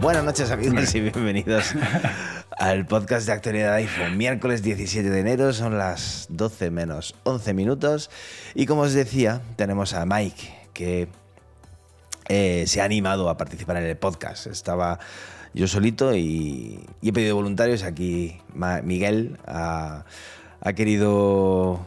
Buenas noches amigos y bienvenidos al podcast de actualidad iPhone. Miércoles 17 de enero, son las 12 menos 11 minutos y como os decía, tenemos a Mike que eh, se ha animado a participar en el podcast. Estaba yo solito y, he pedido voluntarios. Aquí Miguel ha querido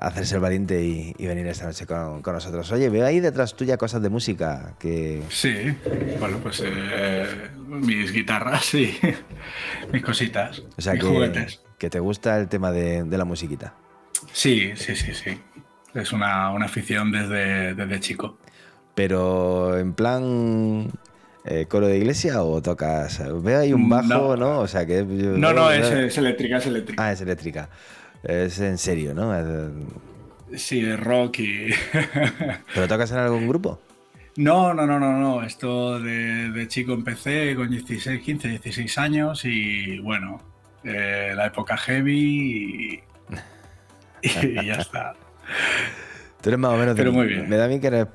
hacerse el valiente y, venir esta noche con, nosotros. Oye, veo ahí detrás tuya cosas de música que... Sí, bueno, pues eh, mis guitarras y mis cositas, o sea, mis que, juguetes. Que te gusta el tema de, la musiquita. Sí, sí, sí, sí. Es una, afición desde, desde chico. Pero en plan eh, coro de iglesia o tocas. Veo ahí un bajo, ¿no? O sea que. no, no, es, es, eléctrica, es eléctrica. Ah, es eléctrica. Es en serio, ¿no? Sí, de rock y... ¿Pero tocas en algún grupo? No, no, no, no, no. Esto de, chico empecé con 16, 15, 16 años y bueno, eh, la época heavy y, ya está. Tú eres más o menos... Pero muy bien. Me da a mí que eres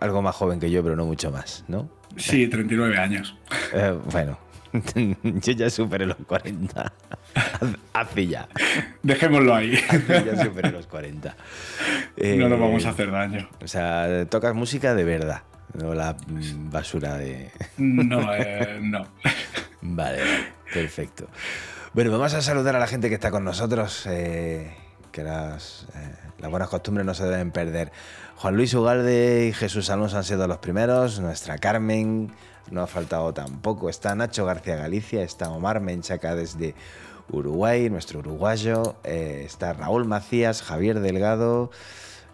algo más joven que yo, pero no mucho más, ¿no? Sí, 39 años. Eh, bueno, Yo ya superé los 40. Hace ya. Dejémoslo ahí. ya superé los 40. no nos vamos a hacer daño. O sea, tocas música de verdad, no la basura de. no, eh, no. Vale, perfecto. Bueno, vamos a saludar a la gente que está con nosotros. Eh, que las, eh, las buenas costumbres no se deben perder. Juan Luis Ugalde y Jesús Alonso han sido los primeros. Nuestra Carmen no ha faltado tampoco. Está Nacho García Galicia, está Omar Menchaca desde Uruguay, nuestro uruguayo, eh, está Raúl Macías, Javier Delgado,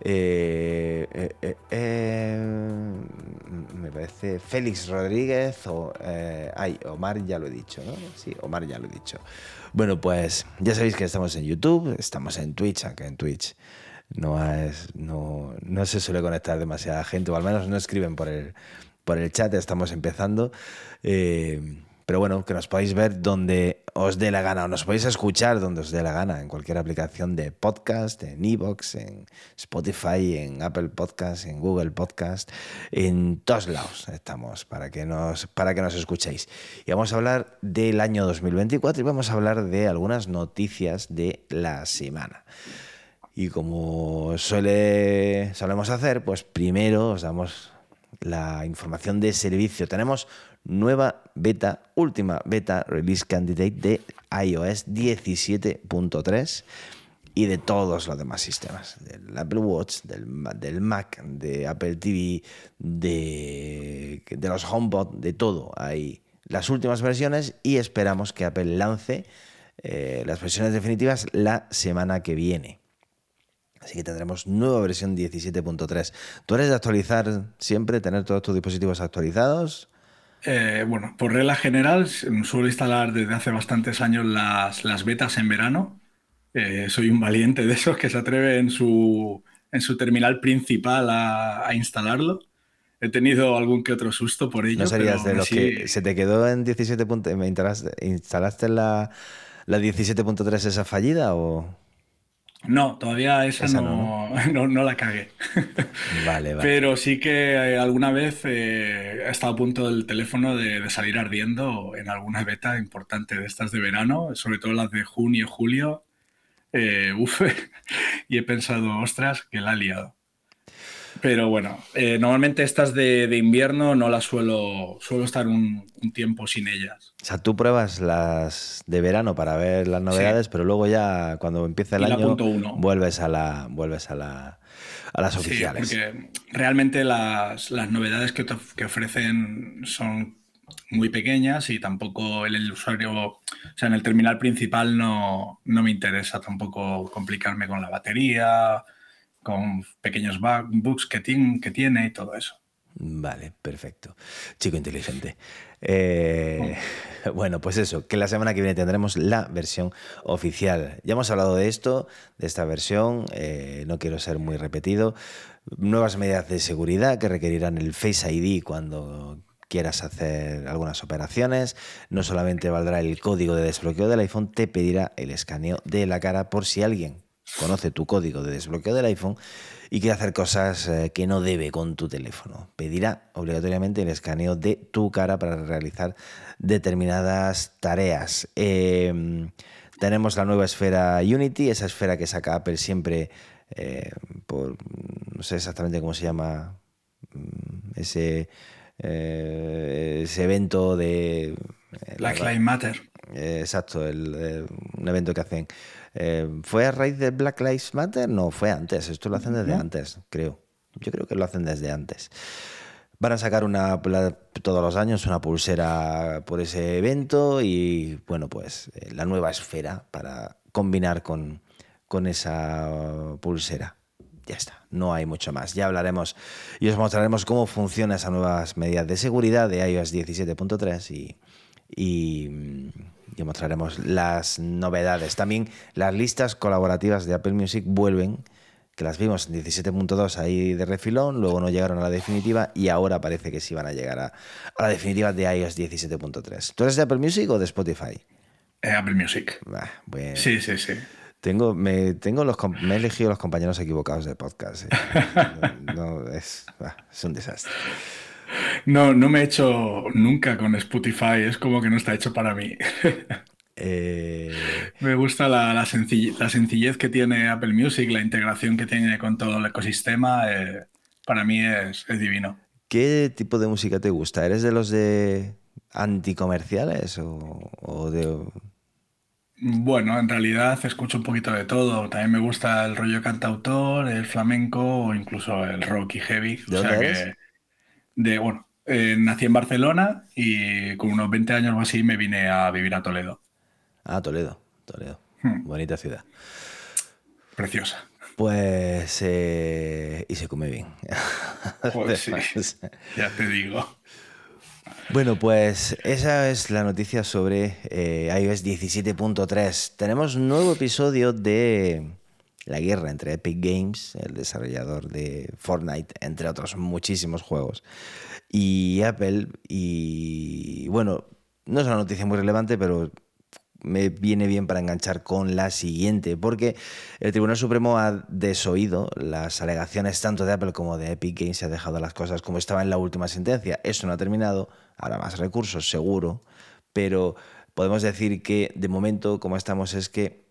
eh, eh, me parece Félix Rodríguez o ay, Omar ya lo he dicho, ¿no? Sí, Omar ya lo he dicho. Bueno, pues ya sabéis que estamos en YouTube, estamos en Twitch, aunque en Twitch no, es, no, no se suele conectar demasiada gente, o al menos no escriben por el, por el chat, estamos empezando. Eh, pero bueno, que nos podáis ver donde os dé la gana, o nos podéis escuchar donde os dé la gana, en cualquier aplicación de podcast, en Evox, en Spotify, en Apple Podcast, en Google Podcast, en todos lados estamos para que nos, para que nos escuchéis. Y vamos a hablar del año 2024 y vamos a hablar de algunas noticias de la semana. Y como suele, solemos hacer, pues primero os damos la información de servicio. Tenemos nueva beta, última beta release candidate de iOS 17.3 y de todos los demás sistemas, del Apple Watch, del, Mac, de Apple TV, de, de los HomePod, de todo. Hay las últimas versiones y esperamos que Apple lance eh, las versiones definitivas la semana que viene. Así que tendremos nueva versión 17.3. ¿Tú eres de actualizar siempre, tener todos tus dispositivos actualizados? Eh, bueno, por regla general, suelo instalar desde hace bastantes años las, las betas en verano. Eh, soy un valiente de esos que se atreve en su, en su terminal principal a, instalarlo. He tenido algún que otro susto por ello. ¿No serías de los que se te quedó en 17. ¿Instalaste, la, la 17.3 esa fallida o...? No, todavía esa, no, no, la cagué. Vale, vale. Pero sí que eh, alguna vez eh, he estado a punto del teléfono de, salir ardiendo en alguna beta importante de estas de verano, sobre todo las de junio, julio. Eh, uf, y he pensado, ostras, que la ha liado. Pero bueno, eh, normalmente estas de, invierno no las suelo, suelo estar un, tiempo sin ellas. O sea, tú pruebas las de verano para ver las novedades, pero luego ya cuando empieza el año vuelves a la vuelves a la a las oficiales. Sí, porque realmente las, novedades que, que ofrecen son muy pequeñas y tampoco el, usuario, o sea, en el terminal principal no, no me interesa tampoco complicarme con la batería con pequeños bugs que, tiene, y todo eso. Vale, perfecto. Chico inteligente. Eh, bueno, pues eso, que la semana que viene tendremos la versión oficial. Ya hemos hablado de esto, de esta versión, eh, no quiero ser muy repetido. Nuevas medidas de seguridad que requerirán el Face ID cuando quieras hacer algunas operaciones. No solamente valdrá el código de desbloqueo del iPhone, te pedirá el escaneo de la cara por si alguien conoce tu código de desbloqueo del iPhone y quiere hacer cosas eh, que no debe con tu teléfono. Pedirá obligatoriamente el escaneo de tu cara para realizar determinadas tareas. Em, tenemos la nueva esfera Unity, esa esfera que saca Apple siempre eh, por, no sé exactamente cómo se llama, mm, ese, eh, ese evento de... Black Lives Matter. exacto, un evento que hacen eh, ¿Fue a raíz de Black Lives Matter? No, fue antes. Esto lo hacen desde antes, creo. Yo creo que lo hacen desde antes. Van a sacar una todos los años una pulsera por ese evento y bueno, pues eh, la nueva esfera para combinar con, con esa pulsera. Ya está, no hay mucho más. Ya hablaremos y os mostraremos cómo funcionan esas nuevas medidas de seguridad de iOS 17.3 y, y y mostraremos las novedades. También las listas colaborativas de Apple Music vuelven, que las vimos en 17.2 ahí de refilón, luego no llegaron a la definitiva y ahora parece que sí van a llegar a, la definitiva de iOS 17.3. ¿Tú eres de Apple Music o de Spotify? Eh, Apple Music. Sí, sí, sí. Tengo, me, tengo los, me he elegido los compañeros equivocados de podcast. Eh. es, es un desastre. No, no me he hecho nunca con Spotify, es como que no está hecho para mí. Eh, me gusta la, sencillez, que tiene Apple Music, la integración que tiene con todo el ecosistema, eh, para mí es, divino. ¿Qué tipo de música te gusta? ¿Eres de los de anticomerciales o, o de... Bueno, en realidad escucho un poquito de todo. También me gusta el rollo cantautor, el flamenco o incluso el rock y heavy. o sea que de, bueno, eh, nací en Barcelona y con unos 20 años o así me vine a vivir a Toledo. Ah, Toledo, Toledo. Hmm. Bonita ciudad. Preciosa. Pues. Eh, y se come bien. Pues sí, ya te digo. Bueno, pues esa es la noticia sobre eh, iOS 17.3. Tenemos un nuevo episodio de la guerra entre Epic Games, el desarrollador de Fortnite, entre otros muchísimos juegos, y Apple. Y bueno, no es una noticia muy relevante, pero me viene bien para enganchar con la siguiente, porque el Tribunal Supremo ha desoído las alegaciones tanto de Apple como de Epic Games, se ha dejado las cosas como estaba en la última sentencia. Eso no ha terminado, habrá más recursos, seguro, pero podemos decir que de momento, como estamos, es que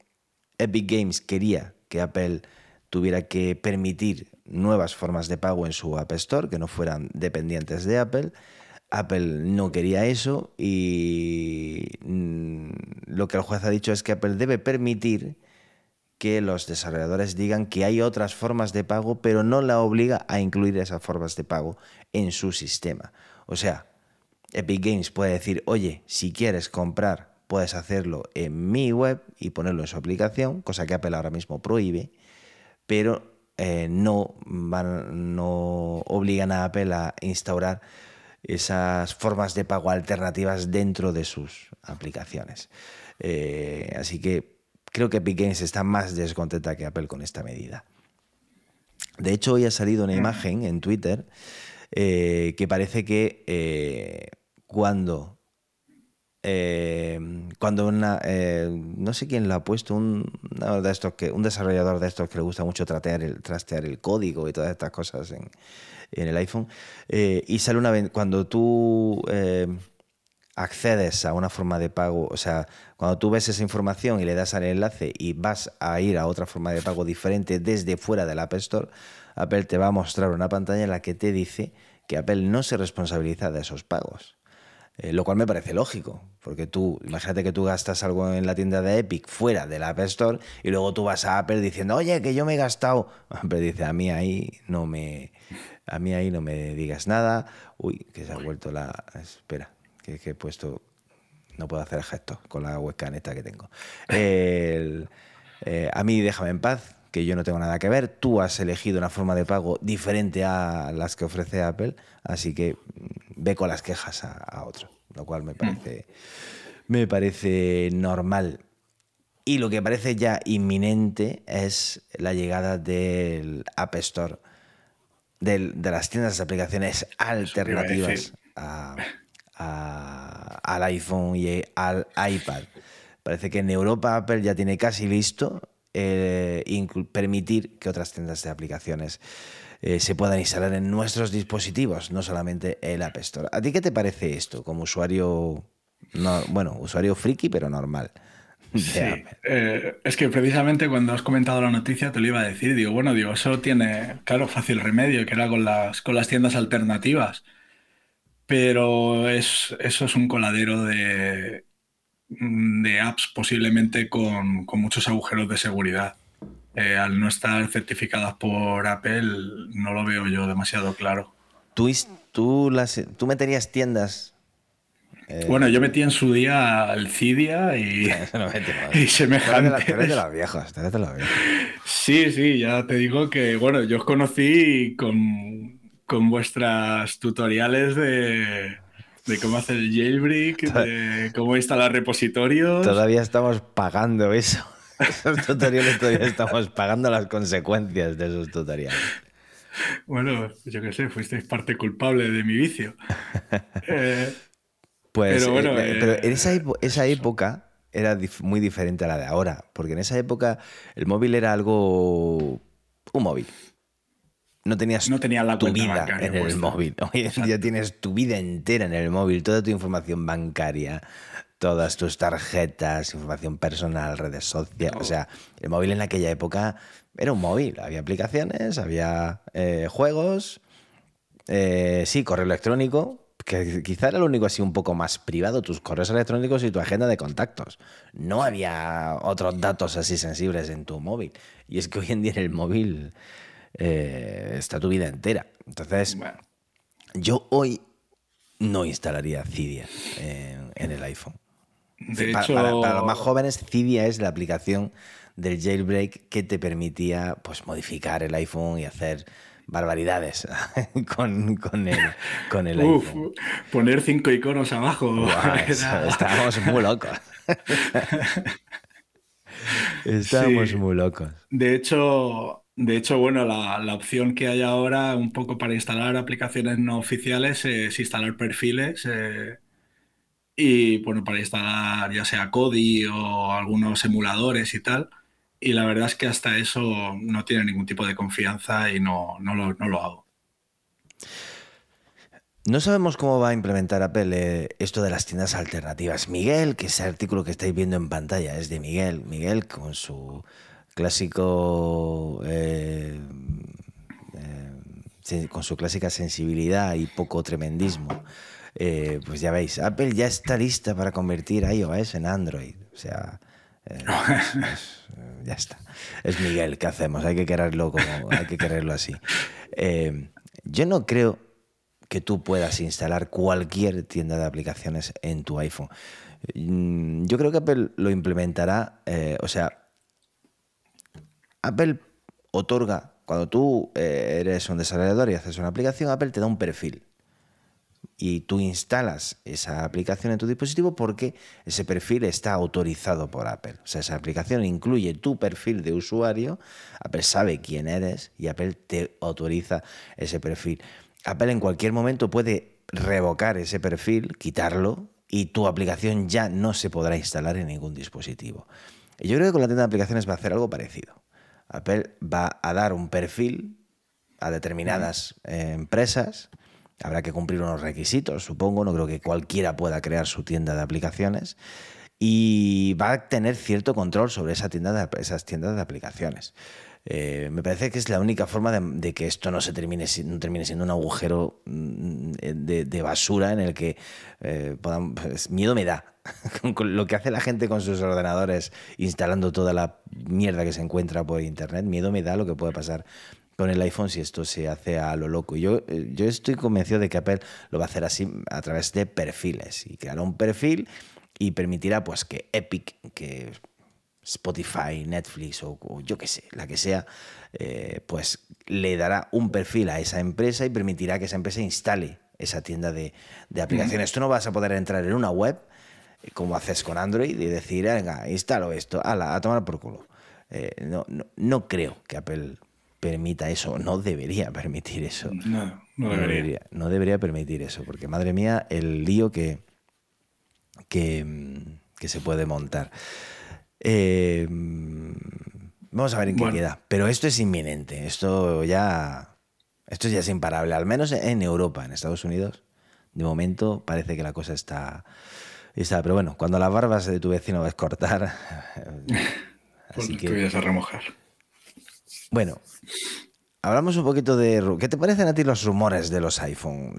Epic Games quería que Apple tuviera que permitir nuevas formas de pago en su App Store que no fueran dependientes de Apple. Apple no quería eso y mm, lo que el juez ha dicho es que Apple debe permitir que los desarrolladores digan que hay otras formas de pago, pero no la obliga a incluir esas formas de pago en su sistema. O sea, Epic Games puede decir, oye, si quieres comprar puedes hacerlo en mi web y ponerlo en su aplicación, cosa que Apple ahora mismo prohíbe, pero eh, no, no obligan a Apple a instaurar esas formas de pago alternativas dentro de sus aplicaciones. Eh, así que creo que Epic Games está más descontenta que Apple con esta medida. De hecho, hoy ha salido una imagen en Twitter eh, que parece que cuando eh, cuando una, eh, no sé quién lo ha puesto, un, de estos que, un desarrollador de estos que le gusta mucho trastear el, trastear el código y todas estas cosas en, el iPhone, eh, y sale una vez, cuando tú accedes a una forma de pago, o sea, cuando tú ves esa información y le das al enlace y vas a ir a otra forma de pago diferente desde fuera del App Store, Apple te va a mostrar una pantalla en la que te dice que Apple no se responsabiliza de esos pagos. Eh, lo cual me parece lógico, porque tú, imagínate que tú gastas algo en la tienda de Epic fuera del App Store y luego tú vas a Apple diciendo, oye, que yo me he gastado. Apple dice, a mí ahí no me, a mí ahí no me digas nada. Uy, que se ha vuelto la... Espera, que, he puesto... No puedo hacer gesto con la webcam esta que tengo. Eh, a mí déjame en paz, que yo no tengo nada que ver. Tú has elegido una forma de pago diferente a las que ofrece Apple, así que mm, ve con las quejas a, otro, lo cual me parece, me parece normal. Y lo que parece ya inminente es la llegada del App Store, de las tiendas de aplicaciones alternativas al iPhone y al iPad. Parece que en Europa Apple ya tiene casi listo eh, permitir que otras tiendas de aplicaciones eh, se puedan instalar en nuestros dispositivos, no solamente el App Store. ¿A ti qué te parece esto como usuario, no, bueno, usuario friki, pero normal? Sí, eh, es que precisamente cuando has comentado la noticia te lo iba a decir, digo, bueno, digo, eso tiene, claro, fácil remedio, que era con las, con las tiendas alternativas, pero es, eso es un coladero de, de apps posiblemente con, muchos agujeros de seguridad. Eh, al no estar certificadas por Apple, no lo veo yo demasiado claro. ¿Tú, tú, las, tú meterías tiendas? Eh, bueno, yo metí en su día el Cydia y, y semejante. Te de las viejas, de las viejas. Sí, sí, ya te digo que, bueno, yo os conocí con, con vuestras tutoriales de, de cómo hacer el jailbreak, de cómo instalar repositorios. Todavía estamos pagando eso. Esos tutoriales todavía estamos pagando las consecuencias de esos tutoriales. Bueno, yo qué sé, fuisteis parte culpable de mi vicio. Eh, pues, pero, bueno, eh, pero en esa, eh, esa época era muy diferente a la de ahora, porque en esa época el móvil era algo... un móvil no tenías no tenía la tu vida en el móvil. Hoy en día tienes tu vida entera en el móvil, toda tu información bancaria, todas tus tarjetas, información personal, redes sociales. O sea, el móvil en aquella época era un móvil. Había aplicaciones, había eh, juegos, eh, sí, correo electrónico, que quizá era lo único así un poco más privado, tus correos electrónicos y tu agenda de contactos. No había otros datos así sensibles en tu móvil. Y es que hoy en día en el móvil eh, está tu vida entera. Entonces, yo hoy no instalaría Cydia en, el iPhone. para, los más jóvenes, Cydia es la aplicación del jailbreak que te permitía pues, modificar el iPhone y hacer barbaridades con, con, el, con el iPhone. Poner cinco iconos abajo. estábamos muy locos. estábamos muy locos. De hecho, de hecho, bueno, la, opción que hay ahora un poco para instalar aplicaciones no oficiales es instalar perfiles eh, y, bueno, para instalar ya sea Kodi o algunos emuladores y tal. Y la verdad es que hasta eso no tiene ningún tipo de confianza y no, no, lo, hago. No sabemos cómo va a implementar Apple eh, esto de las tiendas alternativas. Miguel, que ese artículo que estáis viendo en pantalla es de Miguel. Miguel con su clásico, eh, eh, con su clásica sensibilidad y poco tremendismo, eh, pues ya veis, Apple ya está lista para convertir iOS en Android. O sea, ya está. Es Miguel, ¿qué hacemos? Hay que quererlo, como, hay que quererlo así. yo no creo que tú puedas instalar cualquier tienda de aplicaciones en tu iPhone. Mm, yo creo que Apple lo implementará, o sea, Apple otorga, cuando tú eh, eres un desarrollador y haces una aplicación, Apple te da un perfil. Y tú instalas esa aplicación en tu dispositivo porque ese perfil está autorizado por Apple. O sea, esa aplicación incluye tu perfil de usuario, Apple sabe quién eres y Apple te autoriza ese perfil. Apple en cualquier momento puede revocar ese perfil, quitarlo y tu aplicación ya no se podrá instalar en ningún dispositivo. Y yo creo que con la tienda de aplicaciones va a hacer algo parecido. Apple va a dar un perfil a determinadas eh, empresas. Habrá que cumplir unos requisitos, supongo. No creo que cualquiera pueda crear su tienda de aplicaciones. Y va a tener cierto control sobre esa tienda de, esas tiendas de aplicaciones. Eh, me parece que es la única forma de, que esto no se termine, no termine siendo un agujero mm, de, basura en el que eh, pues, miedo me da lo que hace la gente con sus ordenadores instalando toda la mierda que se encuentra por internet. Miedo me da lo que puede pasar con el iPhone si esto se hace a lo loco. Yo, eh, yo estoy convencido de que Apple lo va a hacer así a través de perfiles y creará un perfil y permitirá pues que Epic, que Spotify, Netflix o, yo qué sé, la que sea, eh, pues le dará un perfil a esa empresa y permitirá que esa empresa instale esa tienda de, aplicaciones. Tú no vas a poder entrar en una web eh, como haces con Android y decir, venga, instalo esto, ala, a tomar por culo. Eh, no, no, creo que Apple permita eso, no debería permitir eso. No, no debería. No debería, permitir eso, porque madre mía, el lío que, que, se puede montar. Eh, vamos a ver en qué queda. Pero esto es inminente, esto ya esto ya es imparable, al menos en Europa, en Estados Unidos. De momento parece que la cosa está, está pero bueno, cuando las barbas de tu vecino vas a cortar, así que te vas a remojar. Bueno, Hablamos un poquito de... ¿Qué te parecen a ti los rumores de los iPhone?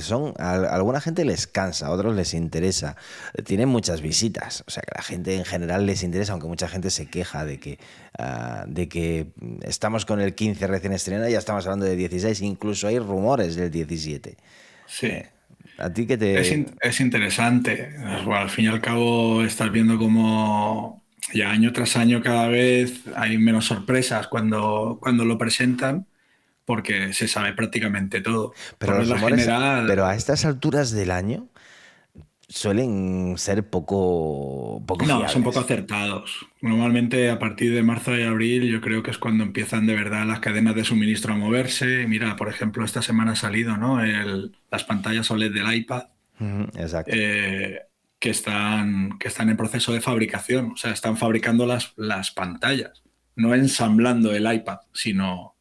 son, a, alguna gente les cansa, a otros les interesa. Tienen muchas visitas, o sea que a la gente en general les interesa, aunque mucha gente se queja de que, ah, de que estamos con el 15 recién estrenado y ya estamos hablando de 16, incluso hay rumores del 17. Sí. ¿A ti qué te...? Es, es interesante. al fin y al cabo estás viendo cómo y año tras año cada vez hay menos sorpresas cuando, cuando lo presentan porque se sabe prácticamente todo. Pero, pero a estas alturas del año suelen ser poco, poco No, son poco acertados. Normalmente a partir de marzo y abril yo creo que es cuando empiezan de verdad las cadenas de suministro a moverse. Mira, por ejemplo, esta semana ha salido ¿no? las pantallas OLED del iPad. exacto. Eh, que están, que están en proceso de fabricación, o sea, están fabricando las, las pantallas, no ensamblando el iPad, sino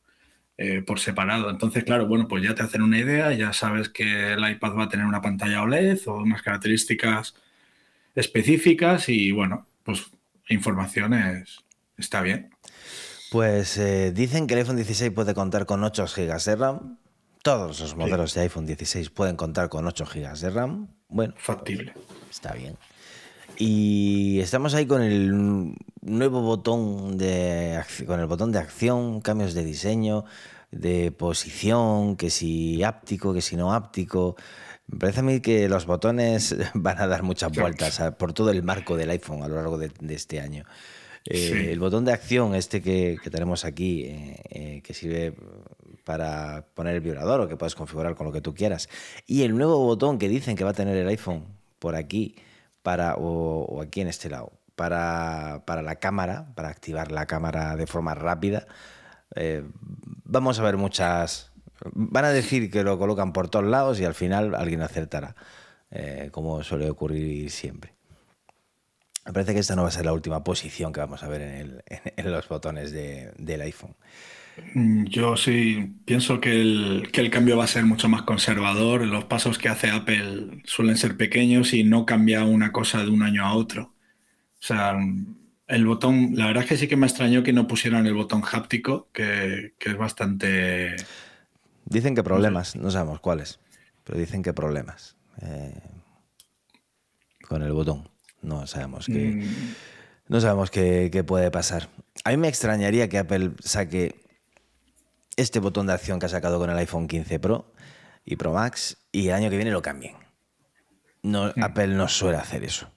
eh, por separado. Entonces, claro, bueno, pues ya te hacen una idea, ya sabes que el iPad va a tener una pantalla OLED o unas características específicas y bueno, pues información está bien. Pues eh, dicen que el iPhone 16 puede contar con 8 GB de RAM. Todos los modelos de iPhone 16 pueden contar con 8 GB de RAM. Bueno, factible. Está bien. Y estamos ahí con el nuevo botón de con el botón de acción, cambios de diseño, de posición, que si áptico, que si no áptico. Me parece a mí que los botones van a dar muchas vueltas por todo el marco del iPhone a lo largo de, este año. Eh, el botón de acción, este que, tenemos aquí, eh, eh, que sirve para poner el vibrador o que puedes configurar con lo que tú quieras. Y el nuevo botón que dicen que va a tener el iPhone por aquí para, o, aquí en este lado para, la cámara, para activar la cámara de forma rápida. Eh, vamos a ver muchas... Van a decir que lo colocan por todos lados y al final alguien acertará, eh, como suele ocurrir siempre. Me parece que esta no va a ser la última posición que vamos a ver en, los botones del iPhone. Mm, yo sí pienso que el, que el, cambio va a ser mucho más conservador. Los pasos que hace Apple suelen ser pequeños y no cambia una cosa de un año a otro. O sea, el botón, la verdad es que sí que me extrañó que no pusieran el botón háptico, que, es bastante... Dicen que problemas, no sabemos cuáles, pero dicen que problemas eh, con el botón. No sabemos qué, mm. no sabemos qué puede pasar. A mí me extrañaría que Apple saque este botón de acción que ha sacado con el iPhone 15 Pro y Pro Max y el año que viene lo cambien. No. Apple no suele hacer eso.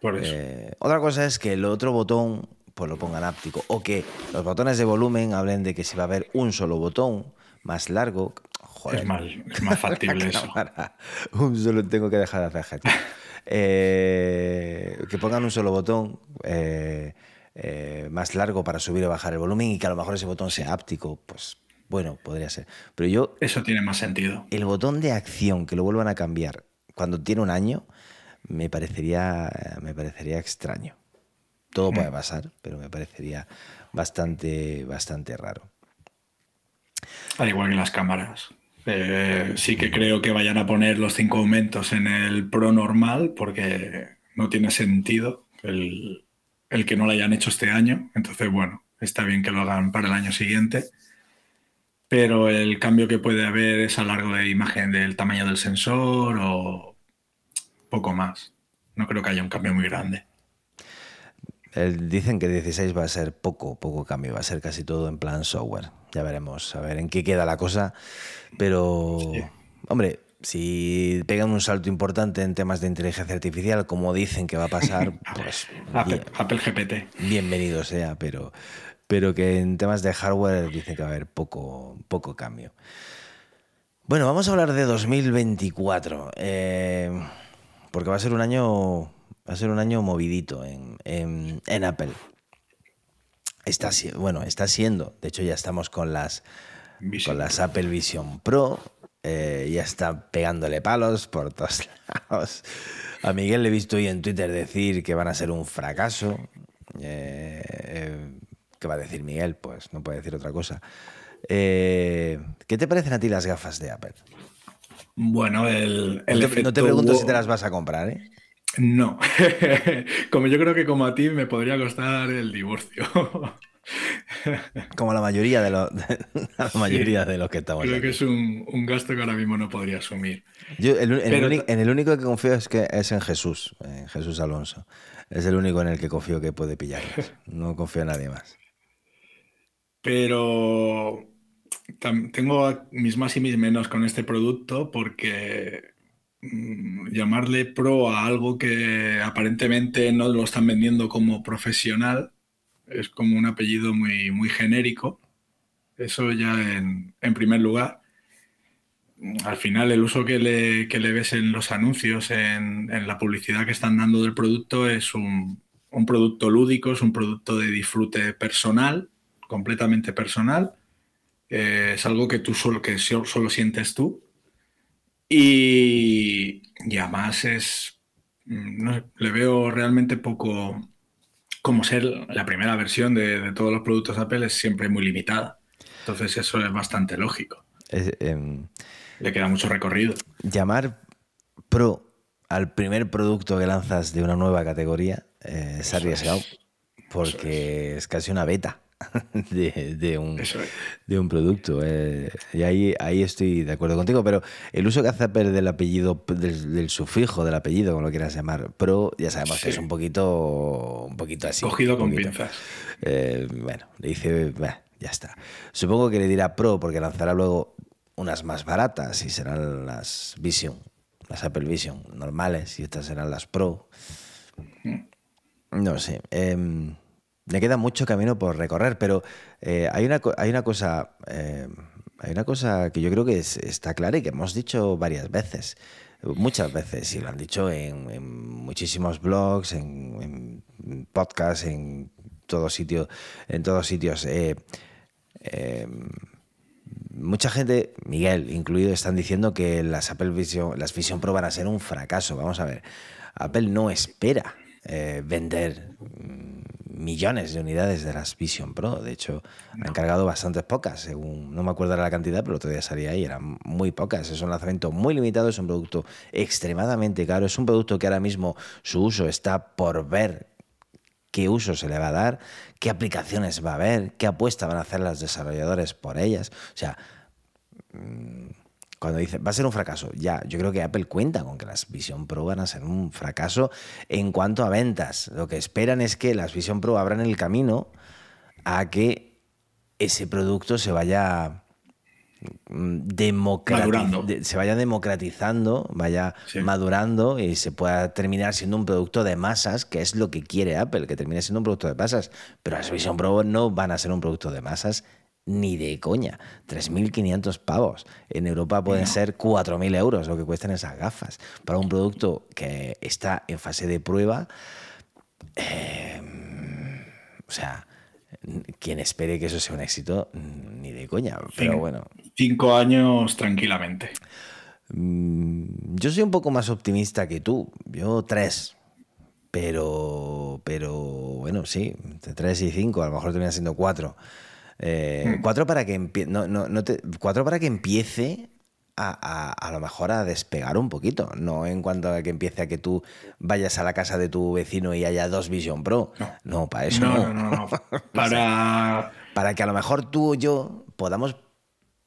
Por eso. Eh, otra cosa es que el otro botón pues lo pongan áptico o que los botones de volumen hablen de que si va a haber un solo botón más largo. Joder, es, más, es más factible eso. Un solo tengo que dejar de hacer eh, que pongan un solo botón. Eh, eh, más largo para subir o bajar el volumen y que a lo mejor ese botón sea áptico, pues bueno, podría ser. Pero yo... Eso tiene más sentido. El botón de acción que lo vuelvan a cambiar cuando tiene un año, me parecería, me parecería extraño. Todo puede mm. pasar, pero me parecería bastante, bastante raro. Al igual que las cámaras. Eh, sí que creo que vayan a poner los cinco aumentos en el Pro normal porque no tiene sentido. El, el que no lo hayan hecho este año. Entonces, bueno, está bien que lo hagan para el año siguiente. Pero el cambio que puede haber es a largo de imagen del tamaño del sensor o poco más. No creo que haya un cambio muy grande. dicen que 16 va a ser poco, poco cambio, va a ser casi todo en plan software. Ya veremos, a ver en qué queda la cosa. Pero, hombre, si pegan un salto importante en temas de inteligencia artificial, como dicen que va a pasar, pues Apple, Apple GPT. bienvenido sea, pero, pero que en temas de hardware dicen que va a haber poco, poco cambio. Bueno, vamos a hablar de 2024, eh, porque va a ser un año, va a ser un año movidito en, en- en Apple. Está, bueno, está siendo, de hecho ya estamos con las, Vision con las Apple Vision Pro, eh, ya está pegándole palos por todos lados. A Miguel le he visto hoy en Twitter decir que van a ser un fracaso. Eh, eh, ¿Qué va a decir Miguel? Pues no puede decir otra cosa. ¿Qué te parecen a ti las gafas de Apple? Bueno, el, el no, te, no te efecto pregunto si te las vas a comprar, ¿eh? No. como yo creo que como a ti me podría costar el divorcio. Como la mayoría de, los la mayoría de los que estamos creo aquí. que es un, un gasto que ahora mismo no podría asumir. Yo, el, en, el Pero- uni- en el único que confío es que es en Jesús, en Jesús Alonso. Es el único en el que confío que puede pillarlas. No confío en nadie más. Pero tengo mis más y mis menos con este producto porque mm, llamarle pro a algo que aparentemente no lo están vendiendo como profesional es como un apellido muy, muy genérico. Eso ya en, en primer lugar. Al final el uso que le, que le ves en los anuncios, en, en la publicidad que están dando del producto es un, un producto lúdico, es un producto de disfrute personal completamente personal. Eh, es algo que tú solo, que so- solo sientes tú. Y, y además es. mm, no le veo realmente poco. Como ser la primera versión de, de todos los productos Apple es siempre muy limitada. Entonces, eso es bastante lógico. Es, em, Le queda mucho recorrido. llamar pro al primer producto que lanzas de una nueva categoría eh, es arriesgado es. porque es casi una beta de, de un, es. de un producto. eh, y ahí, ahí estoy de acuerdo contigo, pero el uso que hace Apple del apellido, del, del sufijo del apellido, como lo quieras llamar, pro, ya sabemos que es un poquito, un poquito así. Cogido con poquito. pinzas. Eh, bueno, le dice, "Bah, ya está. Supongo que le dirá Pro porque lanzará luego unas más baratas y serán las Vision, las Apple Vision normales y estas serán las Pro. No sé. em, me queda mucho camino por recorrer, pero eh, hay, una, hay una cosa. eh, hay una cosa que yo creo que es- está clara y que hemos dicho varias veces. Muchas veces, y lo han dicho en, muchísimos blogs, en, podcasts, en todos sitios, en todos sitios. eh, mucha gente, Miguel incluido, están diciendo que las Apple Vision, las Vision Pro van a ser un fracaso. Vamos a ver, Apple no espera vender mm, millones de unidades de las Vision Pro. De hecho, han cargado bastantes pocas, según no me acuerdo la cantidad, pero todavía salía ahí, eran muy pocas. Es un lanzamiento muy limitado, es un producto extremadamente caro, es un producto que ahora mismo su uso está por ver qué uso se le va a dar, qué aplicaciones va a haber, qué apuesta van a hacer los desarrolladores por ellas. O sea, mm, cuando dice va a ser un fracaso, ya, yo creo que Apple cuenta con que las Vision Pro van a ser un fracaso en cuanto a ventas. Lo que esperan es que las Vision Pro abran el camino a que ese producto se vaya mm, se vaya democratizando, vaya Sí. madurando y se pueda terminar siendo un producto de masas, que es lo que quiere Apple, que termine siendo un producto de masas. Pero las Vision Pro no van a ser un producto de masas ni de coña. 3.500 pavos. En Europa pueden ser 4.000 euros lo que cuestan esas gafas. Para un producto que está en fase de prueba, eh, o sea, quien espere que eso sea un éxito, ni de coña. Pero bueno, Cinco años tranquilamente. Mm, Yo soy un poco más optimista que tú. Yo tres. Pero, pero bueno, sí, entre tres y cinco, a lo mejor termina siendo cuatro. Eh, Cuatro para que empie- no, no, no te- cuatro para que empiece a, a- a lo mejor a despegar un poquito. No en cuanto a que empiece a que tú vayas a la casa de tu vecino y haya dos Vision Pro. No, para eso No, no. no, no, no. Para. Para que a lo mejor tú o yo podamos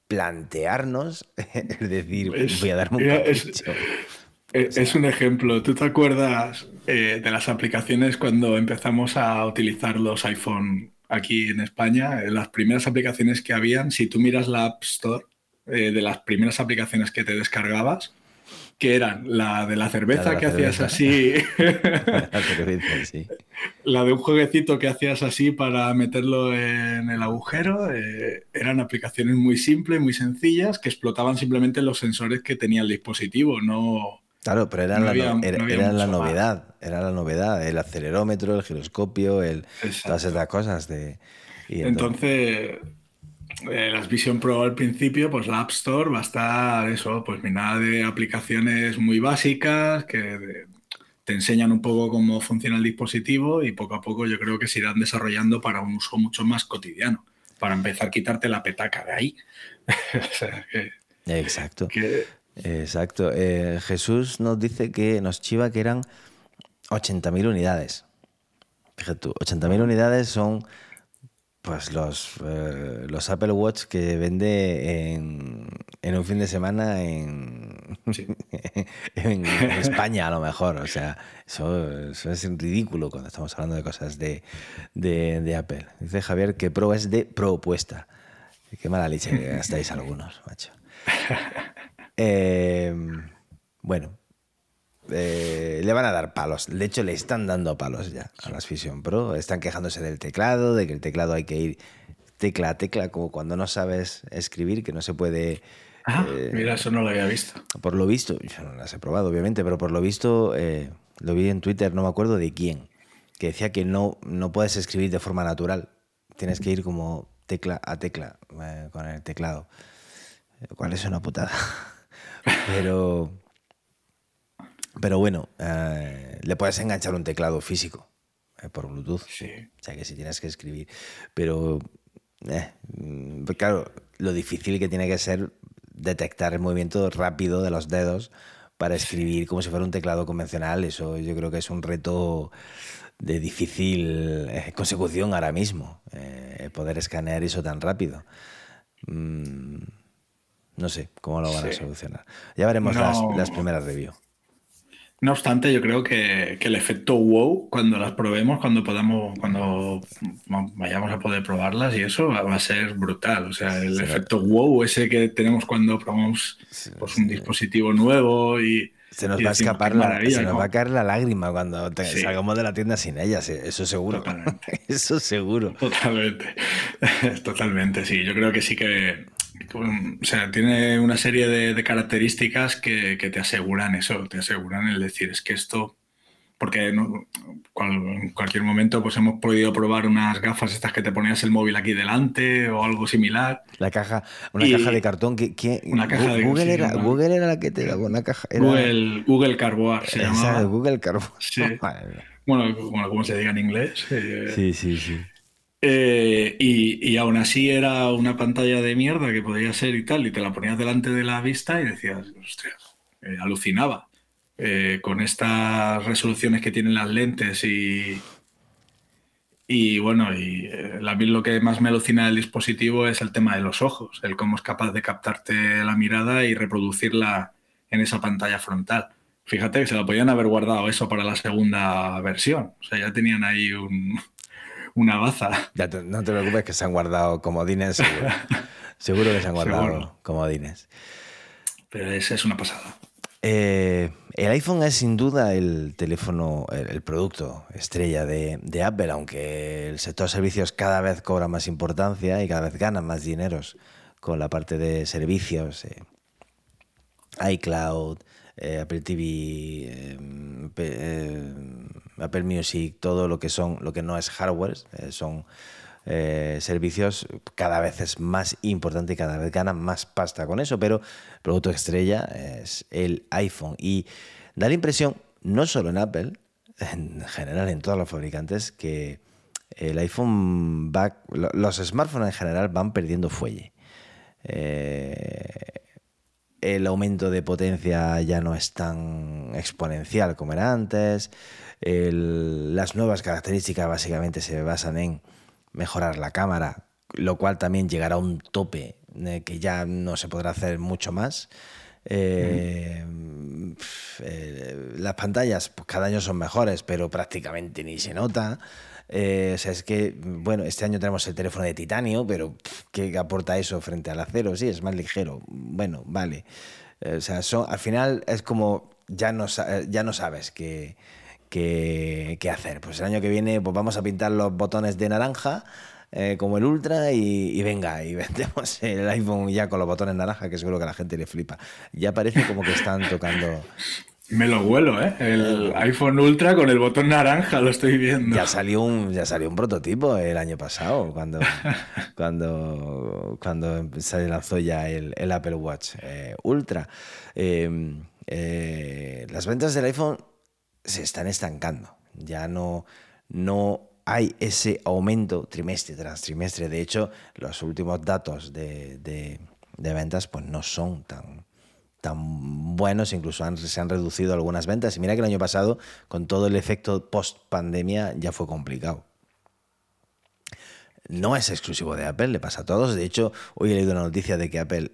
plantearnos, es decir, Es- voy a darme un es-. Es, es un ejemplo. ¿Tú te acuerdas eh, de las aplicaciones cuando empezamos a utilizar los iPhone aquí en España? Eh, Las primeras aplicaciones que habían, si tú miras la App Store, eh, de las primeras aplicaciones que te descargabas, que eran la de la cerveza que hacías así. la, de un jueguecito que hacías así para meterlo en el agujero. Eh, eran aplicaciones muy simples, muy sencillas, que explotaban simplemente los sensores que tenía el dispositivo, no. Claro, pero era, la, la novedad, era la novedad, el acelerómetro, el giroscopio, el, todas esas cosas de. entonces eh, las Vision Pro al principio, pues la App Store va a estar eso, pues nada de aplicaciones muy básicas que te enseñan un poco cómo funciona el dispositivo y poco a poco yo creo que se irán desarrollando para un uso mucho más cotidiano, para empezar a quitarte la petaca de ahí. Exacto. Exacto. Eh, Jesús nos dice que nos chiva que eran 80.000 unidades. Fíjate tú, 80.000 unidades son pues los, eh, los Apple Watch que vende en, un fin de semana en, en, España a lo mejor. O sea, eso, es ridículo cuando estamos hablando de cosas de, Apple. Dice Javier que Pro es de propuesta. Qué mala leche estáis algunos, macho. Eh, bueno, eh, le van a dar palos. De hecho, le están dando palos ya a las Vision Pro. Están quejándose del teclado, de que el teclado hay que ir tecla a tecla, como cuando no sabes escribir, que no se puede. Ah, eh, mira, eso no lo había visto. Por lo visto, yo no las he probado, obviamente, pero por lo visto, eh, lo vi en Twitter, no me acuerdo de quién, que decía que no, no puedes escribir de forma natural. Tienes que ir como tecla a tecla con el teclado. Cual es una putada. pero. Pero bueno, eh, le puedes enganchar un teclado físico eh, por Bluetooth. Sí. O sea que si tienes que escribir. Pero, eh, mm, claro, lo difícil que tiene que ser detectar el movimiento rápido de los dedos para escribir como si fuera un teclado convencional. Eso yo creo que es un reto de difícil consecución ahora mismo, poder escanear eso tan rápido. Mm, no sé cómo lo van a solucionar. Ya veremos las, las primeras reviews. No obstante, yo creo que, el efecto wow, cuando las probemos, cuando podamos, cuando vayamos a poder probarlas y eso, va, a ser brutal. O sea, el efecto wow, ese que tenemos cuando probamos pues, un dispositivo nuevo y. Se nos va a escapar la, se nos va a caer la lágrima cuando salgamos de la tienda sin ellas, eso seguro. Totalmente. eso seguro. Totalmente. Totalmente, sí. Yo creo que sí que o sea, tiene una serie de, características que, te aseguran eso, te aseguran el decir, es que esto, porque en cualquier momento pues hemos podido probar unas gafas estas que te ponías el móvil aquí delante o algo similar. La caja, una caja de cartón que, una caja de, Google, era, Google era la que te daba una caja. Google, Google Carboar se llamaba. Google Carboar. Sí. bueno, bueno, como se diga en inglés. Eh, sí, sí, sí. Eh, y, aún así era una pantalla de mierda que podría ser y tal, y te la ponías delante de la vista y decías, ostras, eh, alucinaba. Eh, con estas resoluciones que tienen las lentes y, y bueno, y a mí lo que más me alucina del dispositivo es el tema de los ojos, el cómo es capaz de captarte la mirada y reproducirla en esa pantalla frontal. Fíjate que se la podían haber guardado eso para la segunda versión. O sea, ya tenían ahí un, una baza. Ya no te preocupes que se han guardado comodines, seguro. seguro que se han guardado comodines. Pero esa es una pasada. Eh, el iPhone es sin duda el teléfono, el, producto estrella de, Apple, aunque el sector servicios cada vez cobra más importancia y cada vez gana más dineros con la parte de servicios, eh, iCloud, eh, Apple TV, Apple Music, todo lo que son, lo que no es hardware, eh, son eh, servicios, cada vez es más importante y cada vez ganan más pasta con eso, pero el producto estrella es el iPhone. Y da la impresión, no solo en Apple, en general en todos los fabricantes, que el iPhone va, los smartphones en general van perdiendo fuelle. Eh, el aumento de potencia ya no es tan exponencial como era antes las nuevas características básicamente se basan en mejorar la cámara, lo cual también llegará a un tope que ya no se podrá hacer mucho más. Eh, eh, las pantallas pues, cada año son mejores, pero prácticamente ni se nota. Eh, o sea, es que, bueno, este año tenemos el teléfono de titanio, pero ¿qué aporta eso frente al acero? Sí, es más ligero. Bueno, vale. o sea, son, al final es como ya no, ya no sabes qué, qué, hacer. Pues el año que viene pues vamos a pintar los botones de naranja. Eh, como el Ultra y, venga, y vendemos el iPhone ya con los botones naranja, que seguro que a la gente le flipa. Ya parece como que están tocando me lo vuelo, ¿eh? El iPhone Ultra con el botón naranja, lo estoy viendo. Ya salió un, ya salió un prototipo el año pasado, cuando, cuando, cuando se lanzó ya el, Apple Watch eh, Ultra. Em, eh, las ventas del iPhone se están estancando. Ya no, no hay ese aumento trimestre tras trimestre. De hecho, los últimos datos de, de ventas pues no son tan, tan buenos, incluso se han reducido algunas ventas. Y mira que el año pasado, con todo el efecto post pandemia, ya fue complicado. No es exclusivo de Apple, le pasa a todos. De hecho, hoy he leído una noticia de que Apple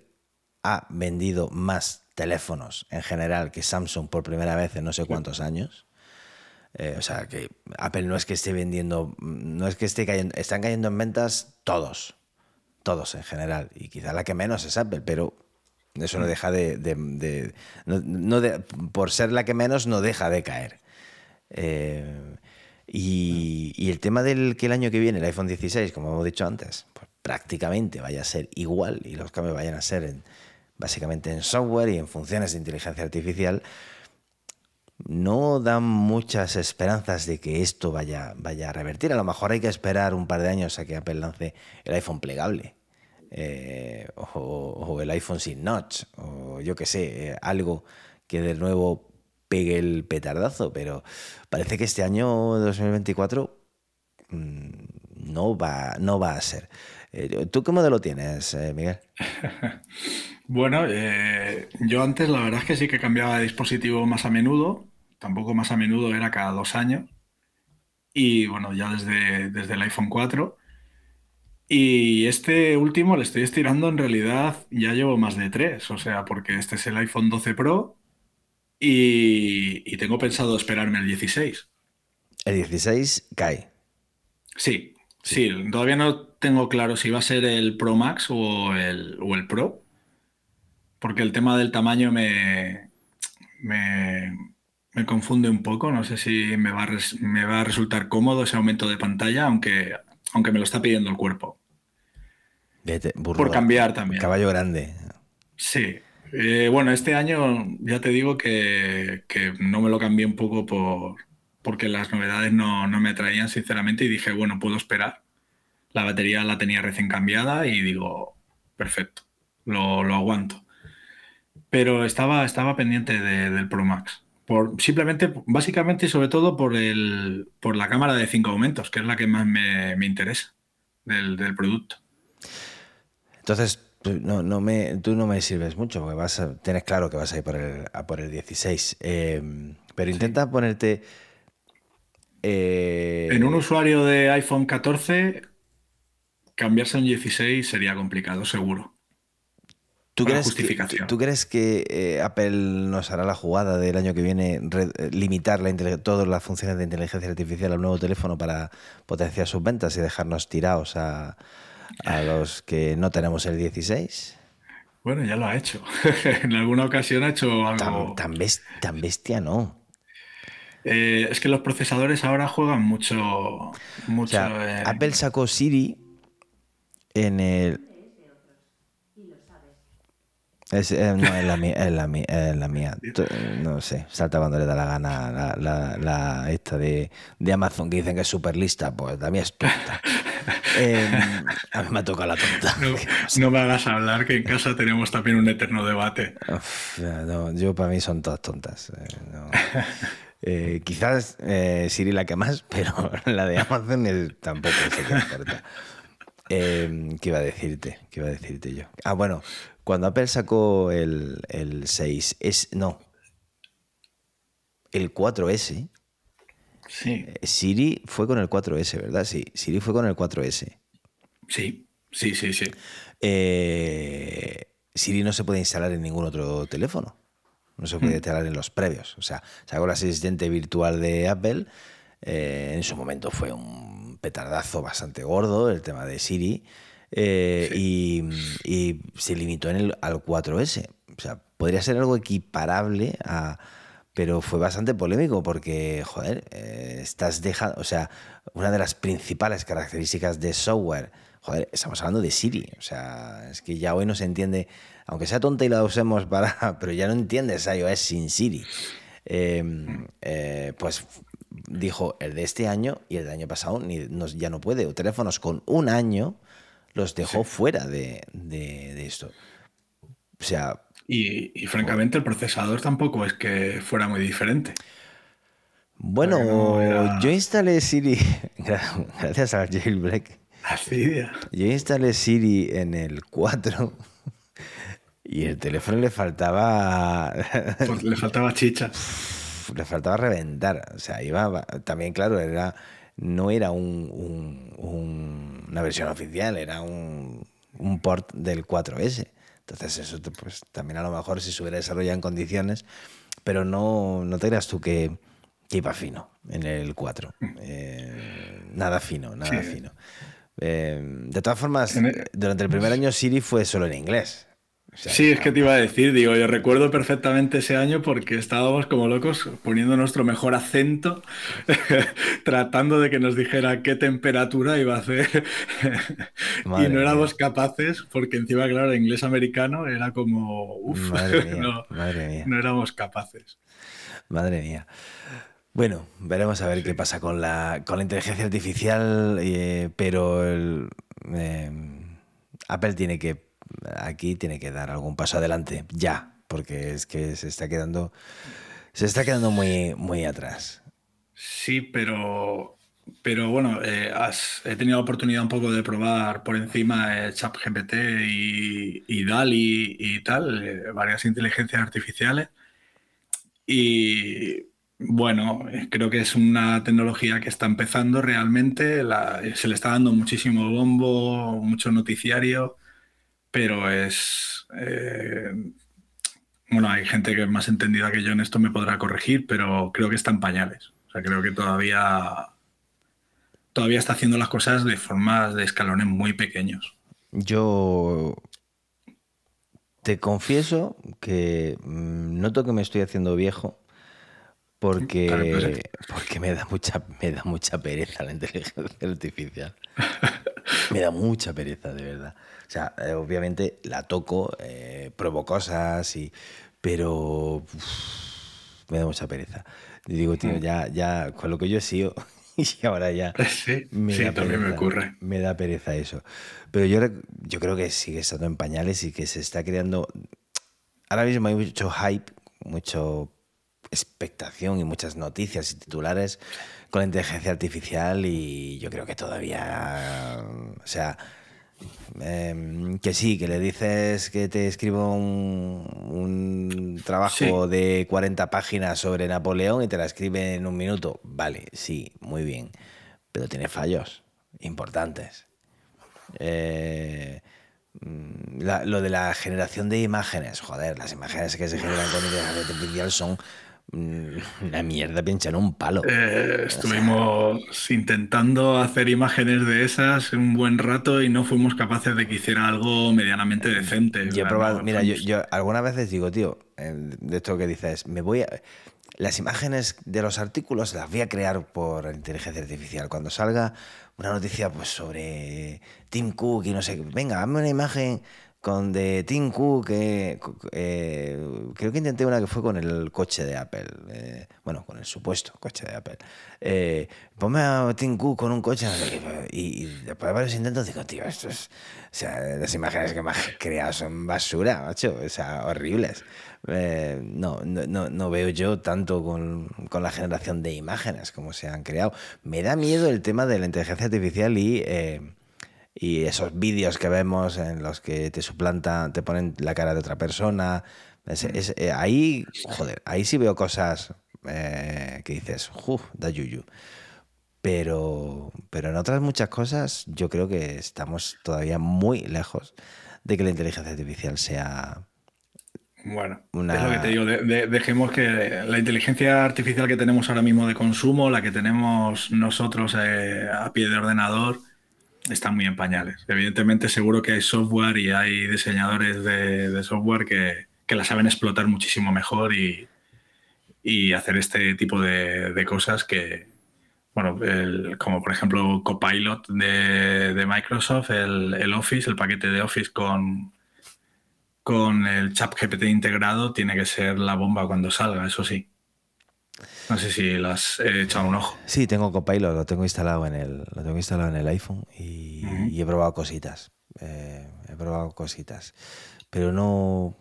ha vendido más teléfonos en general que Samsung por primera vez en no sé cuántos años. Eh, o sea, que Apple no es que esté vendiendo, no es que esté cayendo, están cayendo en ventas todos, todos en general. Y quizá la que menos es Apple, pero eso no deja de. no, por ser la que menos, no deja de caer. Eh, y, el tema del que el año que viene el iPhone 16, como hemos dicho antes, pues prácticamente vaya a ser igual y los cambios vayan a ser básicamente en software y en funciones de inteligencia artificial, no dan muchas esperanzas de que esto vaya, vaya a revertir. A lo mejor hay que esperar un par de años a que Apple lance el iPhone plegable eh, o, el iPhone sin notch, o yo qué sé, eh, algo que de nuevo pegue el petardazo, pero parece que este año 2024 mm, no, va, no va a ser. Eh, ¿Tú qué modelo tienes, Miguel? bueno, yo antes la verdad es que sí que cambiaba de dispositivo más a menudo, tampoco más a menudo, era cada dos años. Y bueno, ya desde, desde el iPhone 4 y este último le estoy estirando, en realidad ya llevo más de tres, o sea, porque este es el iPhone 12 Pro y, tengo pensado esperarme el 16. El 16 cae. Sí, sí, todavía no tengo claro si va a ser el Pro Max o el, o el Pro, porque el tema del tamaño me, me, me confunde un poco, no sé si me va, a me va a resultar cómodo ese aumento de pantalla, aunque, aunque me lo está pidiendo el cuerpo por cambiar también. Caballo grande. Sí. Eh, bueno, este año ya te digo que, no me lo cambié un poco por, porque las novedades no, me atraían sinceramente y dije, bueno, puedo esperar. La batería la tenía recién cambiada y digo, perfecto, lo, aguanto. Pero estaba, estaba pendiente del Pro Max. Por, simplemente, básicamente y sobre todo por, el, por la cámara de cinco aumentos, que es la que más me, interesa del, del producto. Entonces, no, no me, tú no me sirves mucho porque vas a, tienes claro que vas a ir por el, a por el 16. Em, pero intenta ponerte. Eh, en un usuario de iPhone 14, cambiarse a un 16 sería complicado, seguro. ¿Tú crees, que, ¿Tú crees que eh, Apple nos hará la jugada del año que viene eh, limitar la, todas las funciones de inteligencia artificial al nuevo teléfono para potenciar sus ventas y dejarnos tirados a, a los que no tenemos el 16? Bueno, ya lo ha hecho. en alguna ocasión ha hecho algo. Tan, tan, bestia no. Eh, es que los procesadores ahora juegan mucho. mucho Apple sacó Siri en el. Es, eh, no, es la mía, es la mía, es la mía. No sé, salta cuando le da la gana la, la, esta de, de, Amazon que dicen que es súper lista, pues la mía es tonta. Em, a mí me ha tocado la tonta. No, me hagas hablar que en casa tenemos también un eterno debate. yo para mí son todas tontas. Eh, eh, quizás Siri la que más, pero la de Amazon tampoco sé qué importa. ¿Qué iba a decirte? ¿Qué iba a decirte yo? Ah, bueno, cuando Apple sacó el, 6, es. No. El 4S. Sí. Eh, Siri fue con el 4S, ¿verdad? Sí, Siri fue con el 4S. Sí, sí, sí, sí. Eh, Siri no se puede instalar en ningún otro teléfono. No se puede mm. instalar en los previos. O sea, sacó el asistente virtual de Apple. Eh, en su momento fue un petardazo bastante gordo el tema de Siri. Eh, y, se limitó en el, al 4S. O sea, podría ser algo equiparable a... Pero fue bastante polémico porque, joder, eh, estás dejando... O sea, una de las principales características de software, joder, estamos hablando de Siri. O sea, es que ya hoy no se entiende, aunque sea tonta y la usemos para... Pero ya no entiendes iOS sin Siri. Em, eh, pues dijo el de este año y el del año pasado ni, ya no puede. O teléfonos con un año los dejó fuera de, esto. O sea. Y, francamente, el procesador tampoco es que fuera muy diferente. Bueno, yo instalé Siri, gracias al jailbreak. Así Yo instalé Siri en el 4 y el teléfono le faltaba. Pues le faltaba chicha. Le faltaba reventar. O sea, iba. También, claro, era no era un, una versión oficial, era un, port del 4S. Entonces eso pues, también a lo mejor si se hubiera desarrollado en condiciones, pero no, no te creas tú que, iba fino en el 4. Mm. Eh, nada fino, nada fino. Eh, de todas formas, durante el primer año Siri fue solo en inglés sí, es que te iba a decir, digo, yo recuerdo perfectamente ese año porque estábamos como locos poniendo nuestro mejor acento, tratando de que nos dijera qué temperatura iba a hacer. Y no éramos capaces porque encima, claro, el inglés americano era como, uff, no, no éramos capaces. Madre mía. Bueno, veremos a ver qué pasa con la, con la inteligencia artificial, eh, pero el, eh, Apple tiene que aquí tiene que dar algún paso adelante, ya, porque es que se está quedando, se está quedando muy, muy atrás. Sí, pero, pero bueno, eh, he tenido la oportunidad un poco de probar por encima eh, ChatGPT y, y, DALI y tal, eh, varias inteligencias artificiales. Y bueno, creo que es una tecnología que está empezando realmente, se le está dando muchísimo bombo, mucho noticiario pero es... Eh, bueno, hay gente que es más entendida que yo en esto me podrá corregir, pero creo que está en pañales. O sea, creo que todavía, todavía está haciendo las cosas de formas de escalones muy pequeños. Yo te confieso que mm, noto que me estoy haciendo viejo porque, porque me, da mucha, me da mucha pereza la inteligencia artificial. me da mucha pereza, de verdad. O sea, eh, obviamente la toco, eh, pruebo cosas, y, pero me da mucha pereza. Y digo, tío, ya, ya con lo que yo he sido y ahora ya sí, me, da también me ocurre. Me da pereza eso. Pero yo, yo creo que sigue estando en pañales y que se está creando... Ahora mismo hay mucho hype, mucho expectación y muchas noticias y titulares con la inteligencia artificial y yo creo que todavía, o sea, Em, que sí, que le dices que te escribo un, trabajo de 40 páginas sobre Napoleón y te la escribe en un minuto. Vale, sí, muy bien. Pero tiene fallos importantes. Eh, mm, lo de la generación de imágenes, joder, las imágenes que se generan con inteligencia artificial son una mierda pincha en un palo. Eh, estuvimos intentando hacer imágenes de esas un buen rato y no fuimos capaces de que hiciera algo medianamente decente. Yo he probado, mira, yo, yo, algunas veces digo, tío, eh, de esto que dices, me voy a. Las imágenes de los artículos las voy a crear por inteligencia artificial. Cuando salga una noticia pues sobre Tim Cook y no sé, venga, dame una imagen con de Tim Cook, eh, creo que intenté una que fue con el coche de Apple, eh, bueno, con el supuesto coche de Apple. Eh, ponme a Tim Cook con un coche y, después de varios intentos digo, tío, esto es, o sea, las imágenes que me has creado son basura, macho, o sea, horribles. no, no, no, veo yo tanto con, con, la generación de imágenes como se han creado. Me da miedo el tema de la inteligencia artificial y y esos vídeos que vemos en los que te suplantan, te ponen la cara de otra persona. Eh, ahí, joder, ahí sí veo cosas eh, que dices, uff, da yuyu. Pero, pero en otras muchas cosas yo creo que estamos todavía muy lejos de que la inteligencia artificial sea... Bueno, es lo que te digo, dejemos que la inteligencia artificial que tenemos ahora mismo de consumo, la que tenemos nosotros eh, a pie de ordenador, están muy en pañales. Evidentemente seguro que hay software y hay diseñadores de, software que, que la saben explotar muchísimo mejor y, y hacer este tipo de, cosas que, bueno, como por ejemplo Copilot de, de Microsoft, el, el, Office, el paquete de Office con, con el chat GPT integrado, tiene que ser la bomba cuando salga, eso sí. No sé si lo has echado un ojo. Sí, tengo Copilot, lo tengo instalado en el, lo tengo instalado en el iPhone y, he probado cositas. Eh, he probado cositas. Pero no,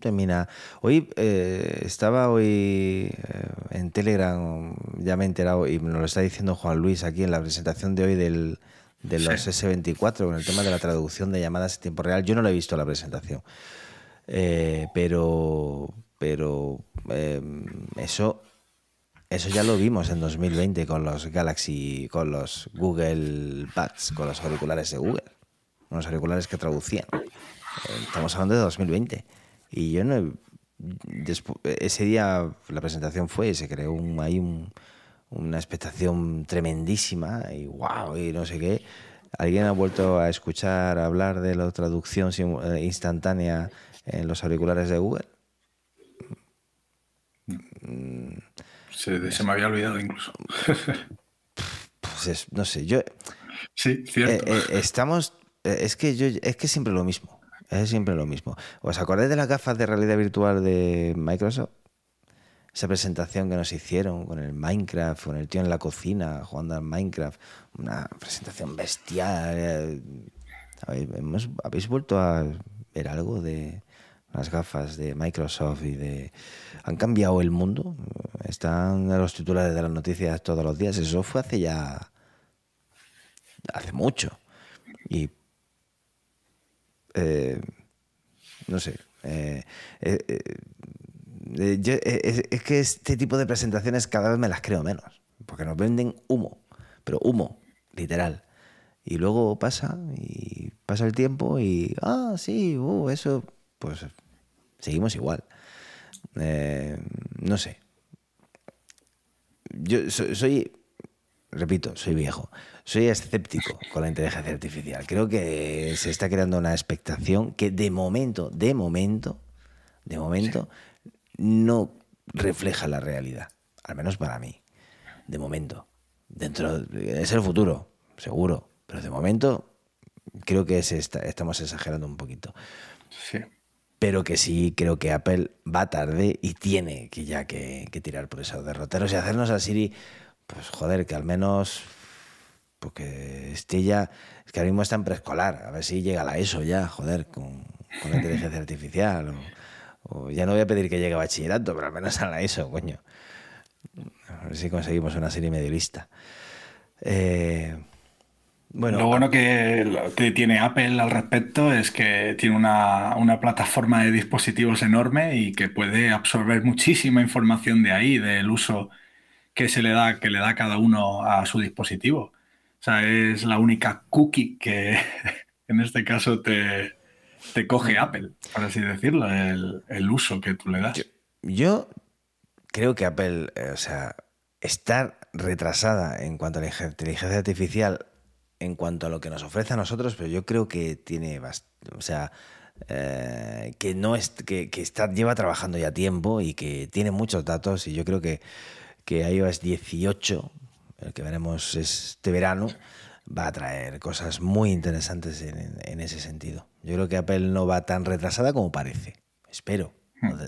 termina. Hoy eh, estaba hoy eh, en Telegram, ya me he enterado y nos lo está diciendo Juan Luis aquí en la presentación de hoy del, de los S24 con el tema de la traducción de llamadas en tiempo real. Yo no lo he visto la presentación, pero, pero eso eso ya lo vimos en 2020 con los Galaxy, con los Google Buds, con los auriculares de Google, unos auriculares que traducían. Estamos hablando de 2020. Y yo no. ese día la presentación fue, se creó un, ahí una expectación tremendísima y wow, y no sé qué. ¿Alguien ha vuelto a escuchar hablar de la traducción eh, instantánea en los auriculares de Google? Mm, se, me había olvidado incluso. Pues no sé, yo. Sí, cierto. Eh, eh, estamos. Eh, es que yo, es que siempre lo mismo. Es siempre lo mismo. ¿Os acordáis de las gafas de realidad virtual de Microsoft? Esa presentación que nos hicieron con el Minecraft, con el tío en la cocina jugando al Minecraft. Una presentación bestial. ¿Habéis vuelto a ver algo de, las gafas de Microsoft y de... Han cambiado el mundo. Están en los titulares de las noticias todos los días. Eso fue hace ya... Hace mucho. Y... Eh, no sé. Eh, eh, es que este tipo de presentaciones cada vez me las creo menos. Porque nos venden humo. Pero humo, literal. Y luego pasa y pasa el tiempo y, ah, sí, uh, eso pues seguimos igual. Eh, no sé. Yo soy, repito, soy viejo. Soy escéptico con la inteligencia artificial. Creo que se está creando una expectación que de momento, de momento, de momento, no refleja la realidad. Al menos para mí. De momento. Dentro es el futuro, seguro. Pero de momento creo que se estamos exagerando un poquito. Sí pero que sí creo que Apple va tarde y tiene que ya que, tirar por esos derroteros y hacernos a Siri, pues joder, que al menos porque esté ya, es que ahora mismo está en preescolar, a ver si llega la ESO ya, joder, con, la inteligencia artificial. O, ya no voy a pedir que llegue a bachillerato, pero al menos a la ESO, coño. A ver si conseguimos una serie medio lista. Eh, bueno, lo bueno que, tiene Apple al respecto es que tiene una, plataforma de dispositivos enorme y que puede absorber muchísima información de ahí, del uso que se le da, que le da cada uno a su dispositivo. O sea, es la única cookie que en este caso te, coge mm. Apple, por así decirlo, el, uso que tú le das. Yo, creo que Apple, eh, o sea, estar retrasada en cuanto a la inteligencia artificial en cuanto a lo que nos ofrece a nosotros, pero yo creo que tiene, o sea, eh, que no es, que, está, lleva trabajando ya tiempo y que tiene muchos datos y yo creo que, que iOS 18, el que veremos este verano, va a traer cosas muy interesantes en, ese sentido. Yo creo que Apple no va tan retrasada como parece. Espero,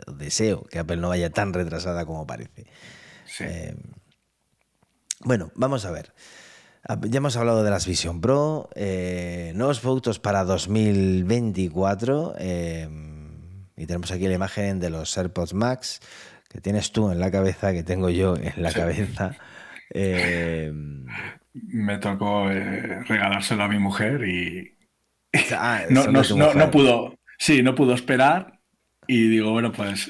o, deseo que Apple no vaya tan retrasada como parece. Eh, bueno, vamos a ver. Ah, ya hemos hablado de las Vision Pro, eh, nuevos productos para 2024 eh, y tenemos aquí la imagen de los AirPods Max que tienes tú en la cabeza, que tengo yo en la cabeza. Eh, Me tocó regalárselo a mi mujer y ah, no, no, pudo, sí, no pudo esperar y digo, bueno, pues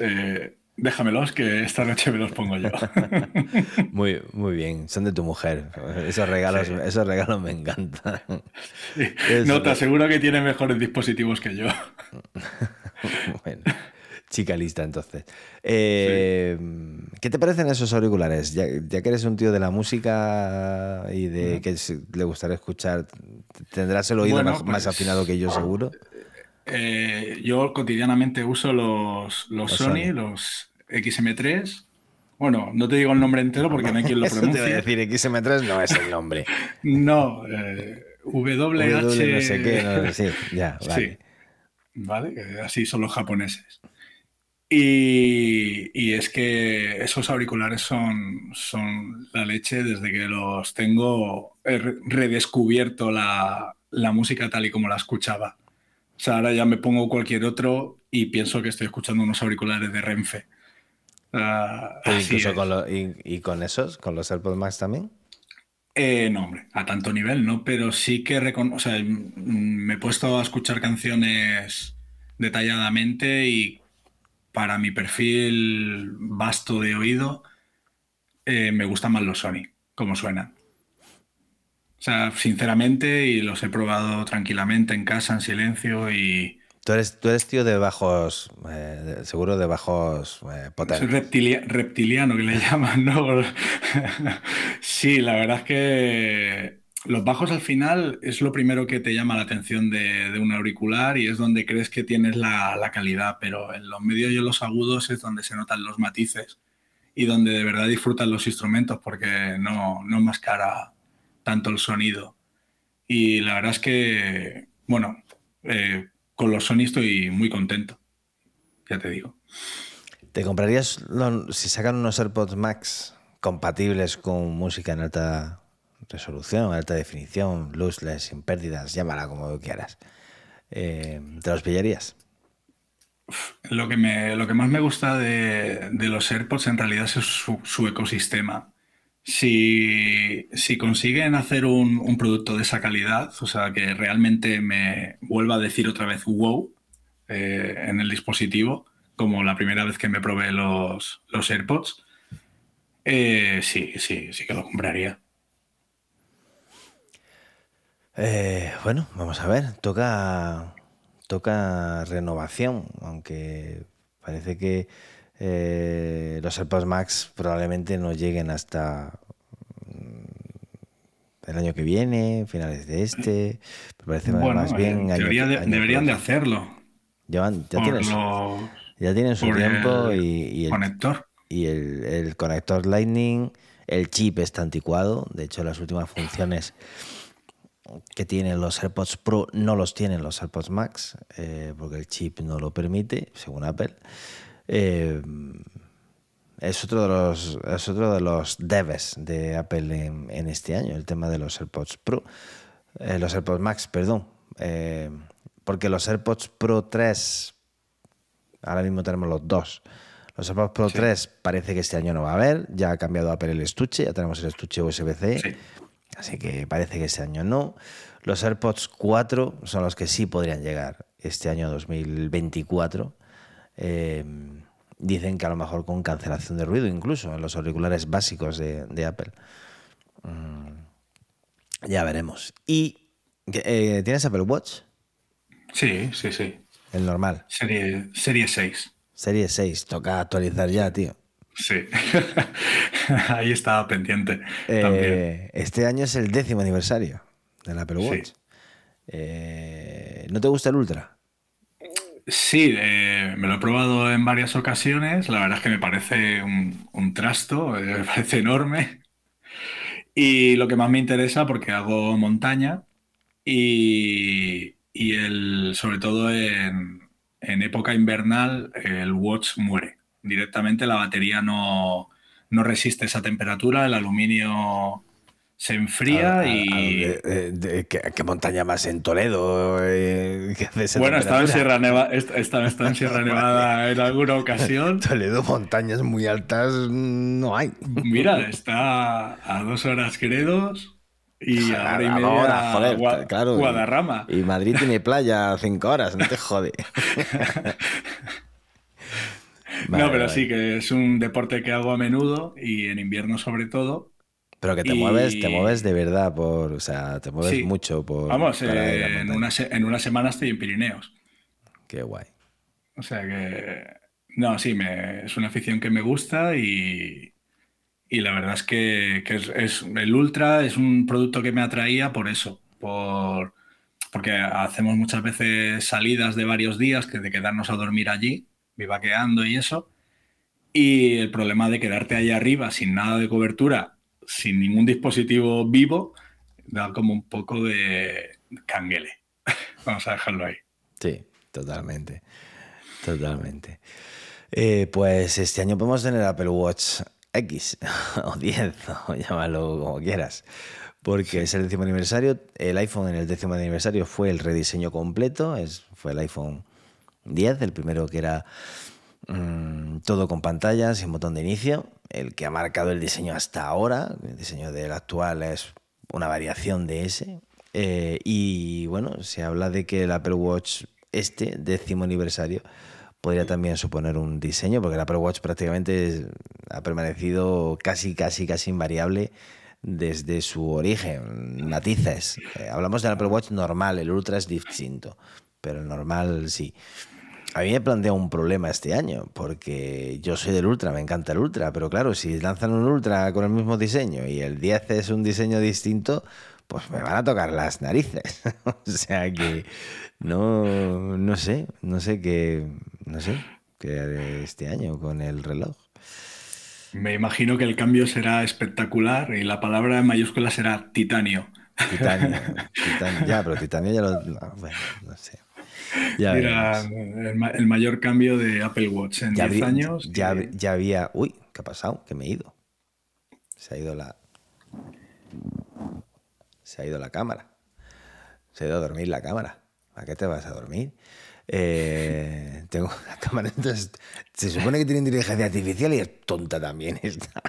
Déjamelos que esta noche me los pongo yo. muy, muy bien, son de tu mujer. Esos regalos, esos regalos me encantan. No, te aseguro que tiene mejores dispositivos que yo. bueno, chica lista entonces. Eh, ¿Qué te parecen esos auriculares? Ya, que eres un tío de la música y de que le gustaría escuchar, tendrás el oído más, pues, afinado que yo seguro. eh, yo cotidianamente uso los, los, Sony, los XM3. Bueno, no te digo el nombre entero porque no hay quien lo pronuncie. Te voy a decir XM3 no es el nombre. no, eh, WH. no sé qué, no, sí, ya, vale. Sí, vale, así son los japoneses. Y, es que esos auriculares son, son la leche desde que los tengo. He redescubierto la, la música tal y como la escuchaba. O sea, ahora ya me pongo cualquier otro y pienso que estoy escuchando unos auriculares de Renfe. Y, con esos? ¿Con los AirPods Max también? Eh, no, hombre, a tanto nivel no, pero sí que o sea, me he puesto a escuchar canciones detalladamente y para mi perfil vasto de oído eh, me gustan más los Sony, como suenan. O sea, sinceramente, y los he probado tranquilamente en casa, en silencio y... Tú eres, tú eres tío de bajos, eh, seguro de bajos eh, potentes. Reptiliano, que le llaman, ¿no? sí, la verdad es que los bajos al final es lo primero que te llama la atención de, un auricular y es donde crees que tienes la, la, calidad, pero en los medios y en los agudos es donde se notan los matices y donde de verdad disfrutan los instrumentos porque no, no más cara tanto el sonido. Y la verdad es que, bueno, eh, con los Sony estoy muy contento, ya te digo. ¿Te comprarías, si sacan unos AirPods Max compatibles con música en alta resolución, alta definición, lossless, sin pérdidas, llámala como quieras, eh, ¿te los pillarías? Lo que, me, lo que más me gusta de, los AirPods en realidad es su ecosistema si, consiguen hacer un, producto de esa calidad, o sea, que realmente me vuelva a decir otra vez wow eh, en el dispositivo, como la primera vez que me probé los, los AirPods, eh, sí, sí, sí que lo compraría. Eh, bueno, vamos a ver, toca, toca renovación, aunque parece que eh, los AirPods Max probablemente no lleguen hasta mm, el año que viene, finales de este. Me parece más bien. deberían de hacerlo. ya, tienen, ya, tienen, su tiempo y, el conector. Y el, conector Lightning, el chip está anticuado. De hecho, las últimas funciones que tienen los AirPods Pro no los tienen los AirPods Max, eh, porque el chip no lo permite, según Apple. Eh, es otro de los es otro de los debes de Apple en, este año, el tema de los AirPods Pro, eh, los AirPods Max, perdón, eh, porque los AirPods Pro 3, ahora mismo tenemos los dos. Los AirPods Pro 3 parece que este año no va a haber, ya ha cambiado Apple el estuche, ya tenemos el estuche USB-C, así que parece que este año no. Los AirPods 4 son los que sí podrían llegar este año 2024. Eh, dicen que a lo mejor con cancelación de ruido, incluso en los auriculares básicos de, Apple. Mm, ya veremos. ¿Y eh, tienes Apple Watch? Sí, sí, sí. El normal. Serie, serie 6. Serie 6, toca actualizar ya, tío. Sí, ahí estaba pendiente. Eh, este año es el décimo aniversario del Apple Watch. ¿No te gusta el Ultra? Sí, eh, me lo he probado en varias ocasiones. La verdad es que me parece un, trasto, eh, me parece enorme. Y lo que más me interesa, porque hago montaña y, el, sobre todo en, en, época invernal, el watch muere. Directamente la batería no, no resiste esa temperatura, el aluminio se enfría y. ¿qué, montaña más en Toledo? Eh, bueno, estaba en, Sierra Nevada, en Sierra Nevada en alguna ocasión. Toledo, montañas muy altas no hay. Mira, está a dos horas Credos y a hora y media joder, claro, Guadarrama. Y Madrid tiene playa a cinco horas, no te jode. no, pero sí que es un deporte que hago a menudo y en invierno sobre todo. Pero que te mueves, te mueves de verdad por, o sea, te mueves mucho por. Vamos, eh, en, una en una semana estoy en Pirineos. Qué guay. O sea que. No, sí, me, es una afición que me gusta y, y la verdad es que, es, el Ultra es un producto que me atraía por eso, por, porque hacemos muchas veces salidas de varios días, que de quedarnos a dormir allí, vivaqueando y eso. Y el problema de quedarte ahí arriba sin nada de cobertura, sin ningún dispositivo vivo, da como un poco de canguele. Vamos a dejarlo ahí. Sí, totalmente. Totalmente. Eh, pues este año podemos tener Apple Watch X o 10, o llámalo como quieras. Porque es el décimo aniversario. El iPhone en el décimo aniversario fue el rediseño completo. Es, fue el iPhone 10, el primero que era mm, todo con pantallas sin botón de inicio. El que ha marcado el diseño hasta ahora. El diseño del actual es una variación de ese. Eh, y bueno, se habla de que el Apple Watch este décimo aniversario podría también suponer un diseño, porque el Apple Watch prácticamente ha permanecido casi, casi, casi invariable desde su origen. Matices. Eh, hablamos del Apple Watch normal, el Ultra es distinto, pero el normal sí. A mí me plantea un problema este año, porque yo soy del Ultra, me encanta el Ultra, pero claro, si lanzan un Ultra con el mismo diseño y el 10 es un diseño distinto, pues me van a tocar las narices. o sea que no, no sé, no sé qué, no sé qué haré este año con el reloj. Me imagino que el cambio será espectacular y la palabra en mayúscula será titanio. Titanio, titanio. ya, pero titanio ya lo. bueno, no sé. Ya Mira, el, mayor cambio de Apple Watch en 10 años. Ya, ya había. Uy, ¿qué ha pasado? Que me he ido. Se ha ido la. Se ha ido la cámara. Se ha ido a dormir la cámara. ¿A qué te vas a dormir? Eh, tengo la cámara. Entonces, se supone que tiene inteligencia artificial y es tonta también esta.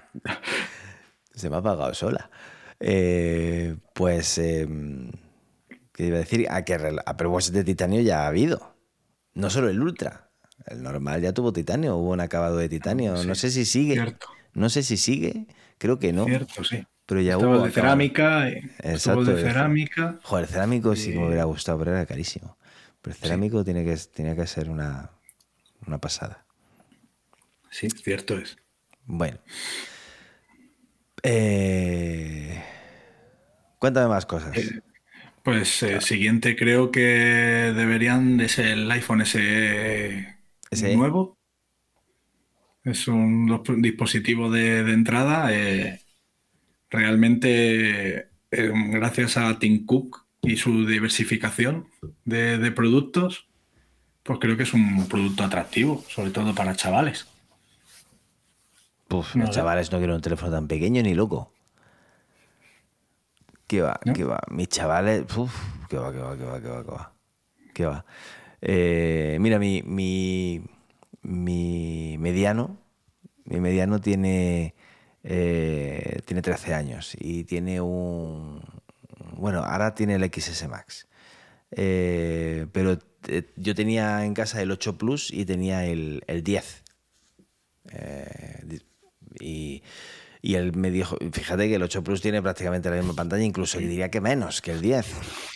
Se me ha apagado sola. Eh, pues, em, ¿qué iba a decir? A que Watch de titanio ya ha habido. No solo el Ultra. El normal ya tuvo titanio, hubo un acabado de titanio. no sé si sigue. No sé si sigue. Creo que no. Cierto, sí. Pero ya hubo. de cerámica. Exacto. de cerámica. Joder, cerámico sí que me hubiera gustado, pero era carísimo. Pero el cerámico tiene, que, tiene que ser una, una pasada. Sí, cierto es. Bueno. Eh, cuéntame más cosas. Eh, pues eh, siguiente creo que deberían de ser el iPhone SE, nuevo. Es un dispositivo de, de entrada realmente eh, gracias a Tim Cook y su diversificación de, productos, pues creo que es un producto atractivo, sobre todo para chavales. Puf, los chavales no quieren un teléfono tan pequeño ni loco. ¿Qué va? ¿Qué va? Mis chavales. Uf, ¿Qué va? ¿Qué va? ¿Qué va? ¿Qué va? ¿Qué va? ¿Qué va? Eh, mira, mi, mi, mi mediano. Mi mediano tiene eh, tiene 13 años y tiene un... Bueno, ahora tiene el XS Max. Eh, pero yo tenía en casa el 8 Plus y tenía el, el 10. y, y él me dijo, fíjate que el 8 Plus tiene prácticamente la misma pantalla, incluso diría que menos que el 10.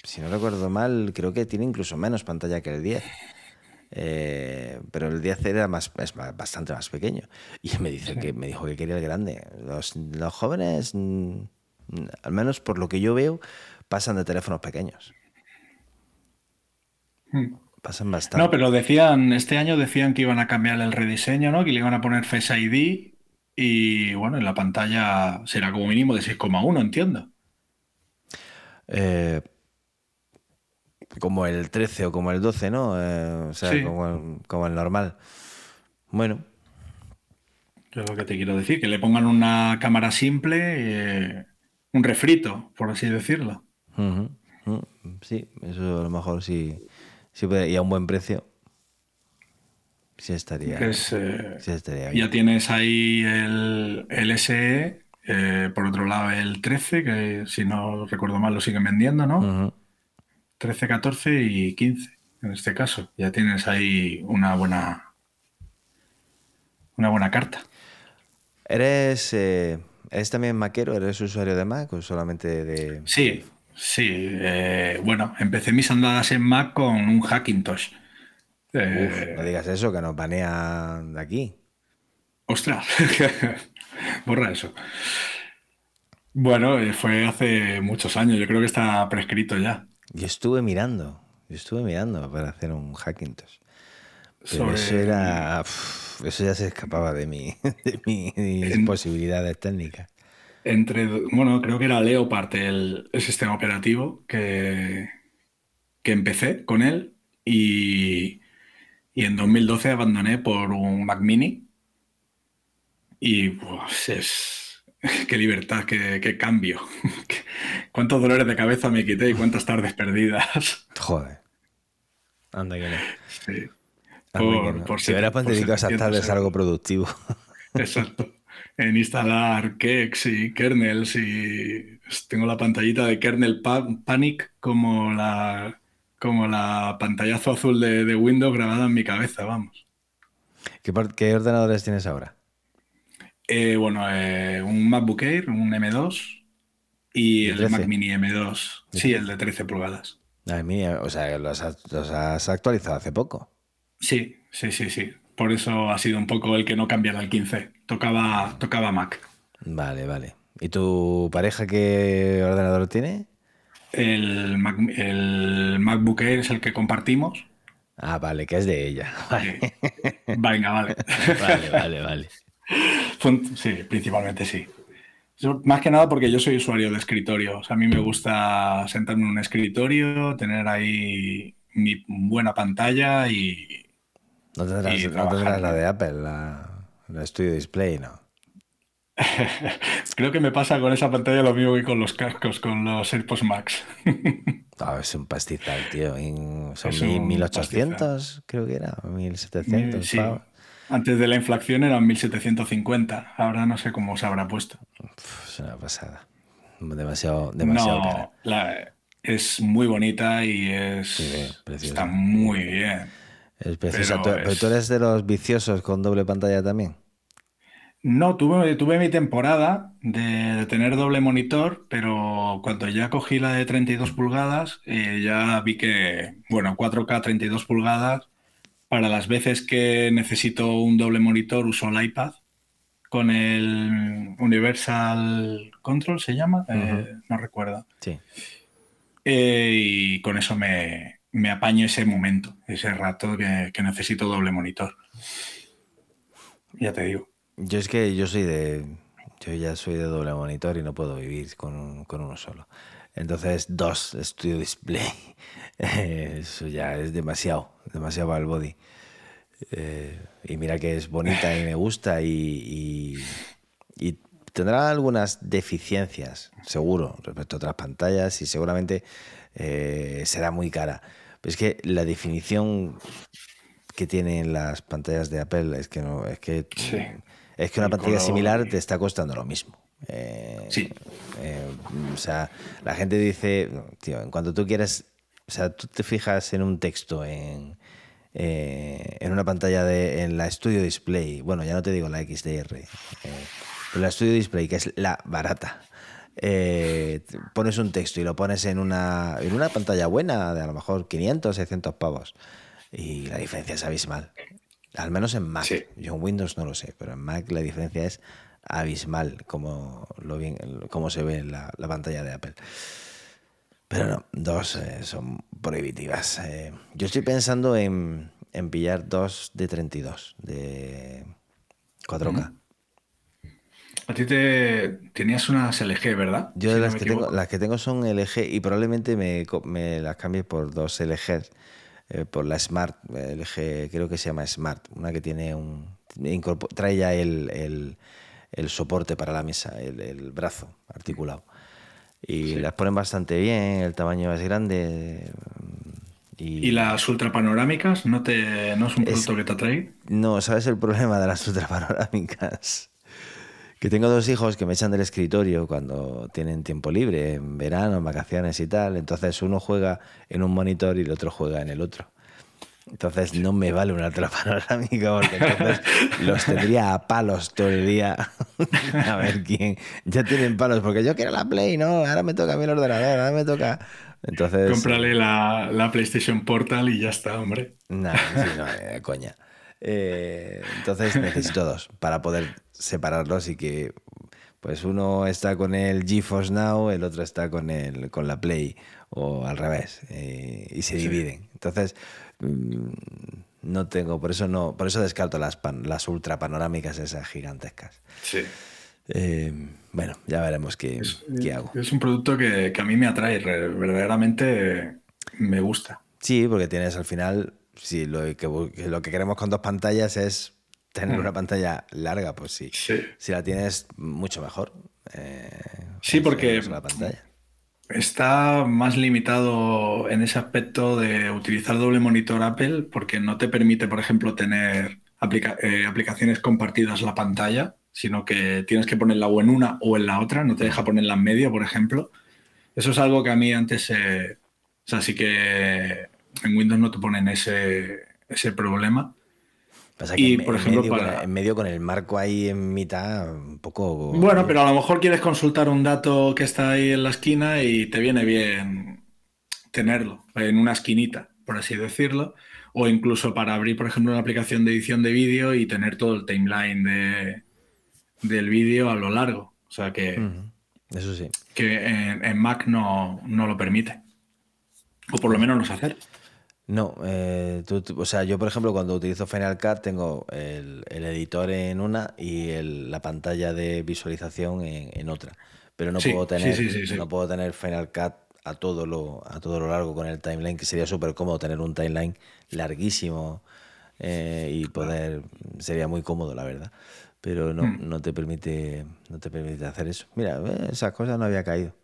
Si no recuerdo mal, creo que tiene incluso menos pantalla que el 10. Eh, pero el 10 era más, es bastante más pequeño. Y me, dice que, me dijo que quería el grande. Los, los jóvenes, mm, al menos por lo que yo veo, pasan de teléfonos pequeños. Hmm. Pasan bastante. No, pero decían, este año decían que iban a cambiar el rediseño, ¿no? Que le iban a poner Face ID y bueno, en la pantalla será como mínimo de 6,1, entiendo. Eh, como el 13 o como el 12, ¿no? Eh, o sea, como, el, normal. Bueno. Yo lo que te quiero decir, que le pongan una cámara simple, eh, un refrito, por así decirlo. Sí, eso a lo mejor sí, sí puede, y a un buen precio. Sí estaría, eh, sí estaría bien. Ya tienes ahí el, el SE, por otro lado el 13, que si no recuerdo mal lo siguen vendiendo, ¿no? 13, 14 y 15 en este caso. Ya tienes ahí una buena una buena carta. ¿Eres, eh, ¿Eres también maquero? ¿Eres usuario de Mac o solamente de...? Sí, sí. Eh, bueno, empecé mis andadas en Mac con un Hackintosh. Eh, no digas eso, que nos banea de aquí. Ostras, borra eso. Bueno, fue hace muchos años, yo creo que está prescrito ya. Yo estuve mirando, yo estuve mirando para hacer un Hackintosh. Pero Sobre- eso era. eso ya se escapaba de, mi, de mis En- posibilidades técnicas. Entre, bueno, creo que era Leopard el, el sistema operativo que, que empecé con él y, y en 2012 abandoné por un Mac Mini y pues, es qué libertad, qué, qué cambio, cuántos dolores de cabeza me quité y cuántas tardes perdidas. Joder. Anda que no. Sí. Anda Por- que no. por si hubieras dedicado esas 700 tardes a algo productivo. Exacto. En instalar Kex y kernels y tengo la pantallita de kernel Pa- Panic como la, como la pantallazo azul de, de Windows grabada en mi cabeza, vamos. ¿Qué, ordenadores tienes ahora? Eh, bueno, eh, un MacBook Air, un M2 y ¿De el 13? Mac Mini M2. Sí, el de 13 pulgadas. Ay, mía, o sea, los has, los has actualizado hace poco. Sí, sí, sí, sí. Por eso ha sido un poco el que no cambiara al 15. Tocaba, tocaba Mac. Vale, vale. ¿Y tu pareja qué ordenador tiene? El, Mac- el MacBook Air es el que compartimos. Ah, vale, que es de ella. Vale, Venga, vale. vale, vale. vale. Sí, principalmente sí. Más que nada porque yo soy usuario de escritorio. O sea, a mí me gusta sentarme en un escritorio, tener ahí mi buena pantalla y No tendrás, Y no trabajar, tendrás la de Apple, la, la Studio Display, ¿no? creo que me pasa con esa pantalla lo mismo que con los cascos, con los AirPods Max. Ah, es un pastizal, tío. Son Es mil- un 1800, creo que era. 1700. Sí. Antes de la inflación eran 1750. Ahora no sé cómo se habrá puesto. Pf, Es una pasada. Demasiado, demasiado no, cara. la- es muy bonita y es Sí, está muy bien. Es preciosa. pero ¿Tú- ¿Pero es- tú eres de los viciosos con doble pantalla también? No, tuve, tuve mi temporada de, de tener doble monitor, pero cuando ya cogí la de 32 pulgadas, eh, ya vi que, bueno, 4K 32 pulgadas, para las veces que necesito un doble monitor uso el iPad con el Universal Control, ¿se llama? Eh, no recuerdo. Sí. Eh, y con eso me, me apaño ese momento, ese rato que, que necesito doble monitor. Ya te digo. Yo es que yo soy de. Yo ya soy de doble monitor y no puedo vivir con, con uno solo. Entonces, dos Studio Display. Eso ya es demasiado, demasiado para el body. Eh, y mira que es bonita y me gusta y, y- y tendrá algunas deficiencias, seguro, respecto a otras pantallas y seguramente eh, será muy cara. Pero es que la definición que tienen las pantallas de Apple es que no, es que Sí. Es que una pantalla similar te está costando lo mismo. Eh, Sí. eh, o sea, la gente dice, tío, en cuanto tú quieres, o sea, tú te fijas en un texto en, eh, en una pantalla de, en la Studio Display, bueno, ya no te digo la XDR, pero la Studio Display, que es la barata, pones un texto y lo pones en una, en una pantalla buena de a lo mejor 500, 600 pavos y la diferencia es abismal. Al menos en Mac. Sí. Yo en Windows no lo sé, pero en Mac la diferencia es abismal como, lo bien, como se ve en la, la pantalla de Apple. Pero no, dos eh, son prohibitivas. Eh, yo estoy pensando en, en pillar dos de 32, de 4K. A ti te tenías unas LG, ¿verdad? Yo Si las, que tengo, las que tengo son LG y probablemente me, me las cambie por dos LG, eh, por la Smart, LG creo que se llama Smart, una que tiene un... trae ya el, el- el soporte para la mesa, el, el brazo articulado. Y las ponen bastante bien, el tamaño es grande. mm, Y, ¿Y las ultrapanorámicas no, te, no es un Es- producto que te atrae? No, ¿sabes el problema de las ultrapanorámicas? Que tengo dos hijos que me echan del escritorio cuando tienen tiempo libre, en verano, en vacaciones y tal. Entonces uno juega en un monitor y el otro juega en el otro. Entonces no me vale una ultrapanorámica porque entonces los tendría a palos todo el día. a ver quién. Ya tienen palos porque yo quiero la Play, ¿no? Ahora me toca a mí el ordenador, ahora me toca. Entonces. Cómprale la, la PlayStation Portal y ya está, hombre. No, sí, no, eh, coña. Eh, entonces necesito dos para poder separarlos y que Pues uno está con el GeForce Now, el otro está con, el, con la Play, o al revés, eh, y se dividen. Entonces, mm, no tengo, por eso no, por eso descarto las, las ultra panorámicas esas gigantescas. Sí. Eh, bueno, ya veremos qué, qué, hago. Es un producto que, que, a mí me atrae, verdaderamente me gusta. Sí, porque tienes al final, si lo que, lo que queremos con dos pantallas es tener una pantalla larga, pues sí. Si la tienes, mucho mejor. Eh, sí, porque la pantalla. está más limitado en ese aspecto de utilizar doble monitor Apple porque no te permite, por ejemplo, tener eh, aplicaciones compartidas la pantalla, sino que tienes que ponerla o en una o en la otra, no te deja ponerla en medio, por ejemplo. Eso es algo que a mí antes, o sea, sí que en Windows no te ponen ese, ese problema. Pasa que y, en, por ejemplo, medio, en medio con el marco ahí en mitad, un poco... Bueno, pero a lo mejor quieres consultar un dato que está ahí en la esquina y te viene bien tenerlo en una esquinita, por así decirlo. O incluso para abrir, por ejemplo, una aplicación de edición de vídeo y tener todo el timeline de, del vídeo a lo largo. O sea que... Eso sí. Que en, Mac no, no, lo permite. O por lo menos no se hace. No, eh, o sea, yo por ejemplo cuando utilizo Final Cut tengo el, editor en una y la pantalla de visualización en, otra, pero no puedo tener no puedo tener Final Cut a todo lo a todo lo largo con el timeline que sería súper cómodo tener un timeline larguísimo eh, y poder sería muy cómodo la verdad, pero no, hmm. no te permite no te permite hacer eso. Mira, eh, esas cosas no había caído,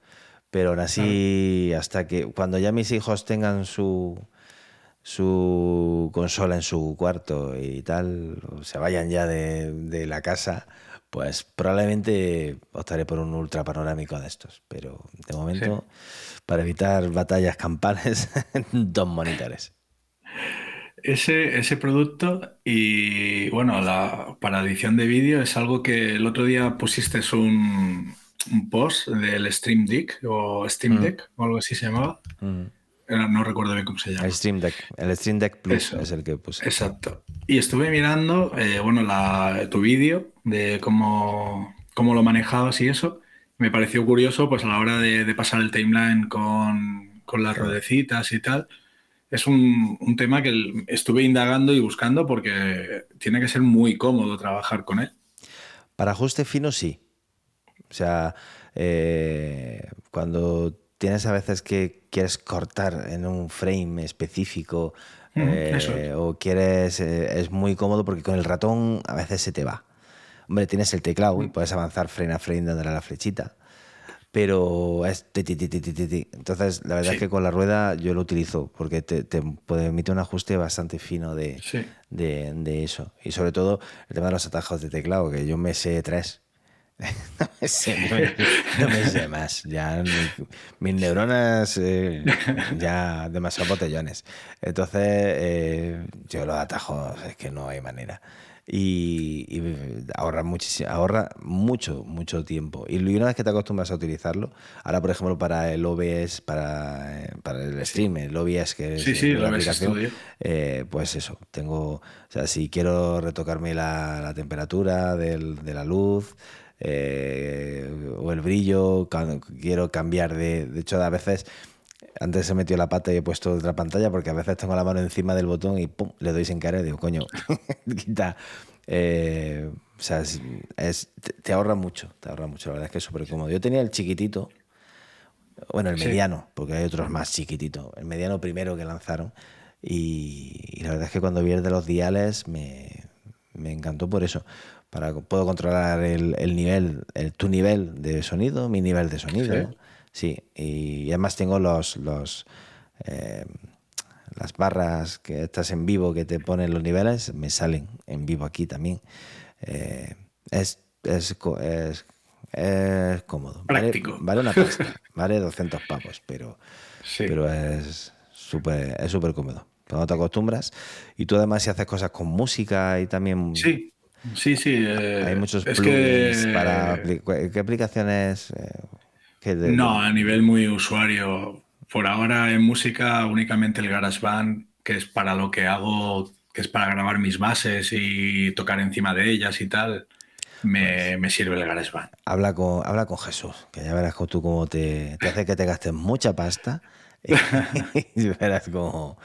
pero aún así hasta que cuando ya mis hijos tengan su su consola en su cuarto y tal, o se vayan ya de, la casa, pues probablemente optaré por un ultra panorámico de estos. Pero de momento, para evitar batallas campales, dos monitores. Ese, ese producto y bueno, la, para edición de vídeo es algo que el otro día pusiste un, un post del Stream Deck o Steam mm. Deck o algo así se llamaba. Mm no recuerdo bien cómo se llama. El Stream Deck, el Stream Deck Plus es el que puse. Exacto. Y estuve mirando, eh, bueno, tu vídeo de cómo, cómo lo manejabas y eso. Me pareció curioso, pues a la hora de, pasar el timeline con, con, las rodecitas y tal. Es un, un, tema que estuve indagando y buscando porque tiene que ser muy cómodo trabajar con él. Para ajuste fino, sí. O sea, eh, cuando tienes a veces que quieres cortar en un frame específico eh, o quieres, eh, es muy cómodo porque con el ratón a veces se te va. Hombre, tienes el teclado y puedes avanzar frame a frame dándole a la flechita, pero es... Entonces, la verdad es que con la rueda yo lo utilizo porque te, te permite un ajuste bastante fino de, de, de, eso. Y sobre todo el tema de los atajos de teclado, que yo me sé tres no, me sé, no, me, sé, más. Ya mis neuronas eh, ya demasiado botellones. Entonces, eh, yo los atajos es que no hay manera. Y, ahorra, muchísimo, ahorra mucho, mucho tiempo. Y una vez que te acostumbras a utilizarlo, ahora por ejemplo para el OBS, para, eh, para el stream, el OBS que es la aplicación, pues eso, tengo, o sea, si quiero retocarme la, la temperatura del, de la luz, eh, o el brillo, quiero cambiar de... De hecho, a veces, antes se metió la pata y he puesto otra pantalla porque a veces tengo la mano encima del botón y pum, le doy sin querer, digo, coño, quita. Eh, o sea, es, te, ahorra mucho, te ahorra mucho, la verdad es que es súper cómodo. Yo tenía el chiquitito, bueno, el mediano, porque hay otros más chiquititos, el mediano primero que lanzaron. Y, la verdad es que cuando vi el de los diales me, me encantó por eso para puedo controlar el, el nivel, el, tu nivel de sonido, mi nivel de sonido. Sí, y además tengo los, los eh, las barras que estás en vivo que te ponen los niveles, me salen en vivo aquí también. Eh, es, es, es, es, cómodo. Práctico. Vale, una pasta, vale 200 pavos, pero, pero es súper es súper cómodo. Cuando te acostumbras y tú además si haces cosas con música y también... Sí Sí, sí. Eh, Hay muchos plugins para. ¿Qué aplicaciones? Eh, no, a nivel muy usuario. Por ahora en música únicamente el GarageBand, que es para lo que hago, que es para grabar mis bases y tocar encima de ellas y tal. me, me sirve el GarageBand. Habla con, habla con Jesús, que ya verás tú cómo te, te hace que te gastes mucha pasta y verás cómo,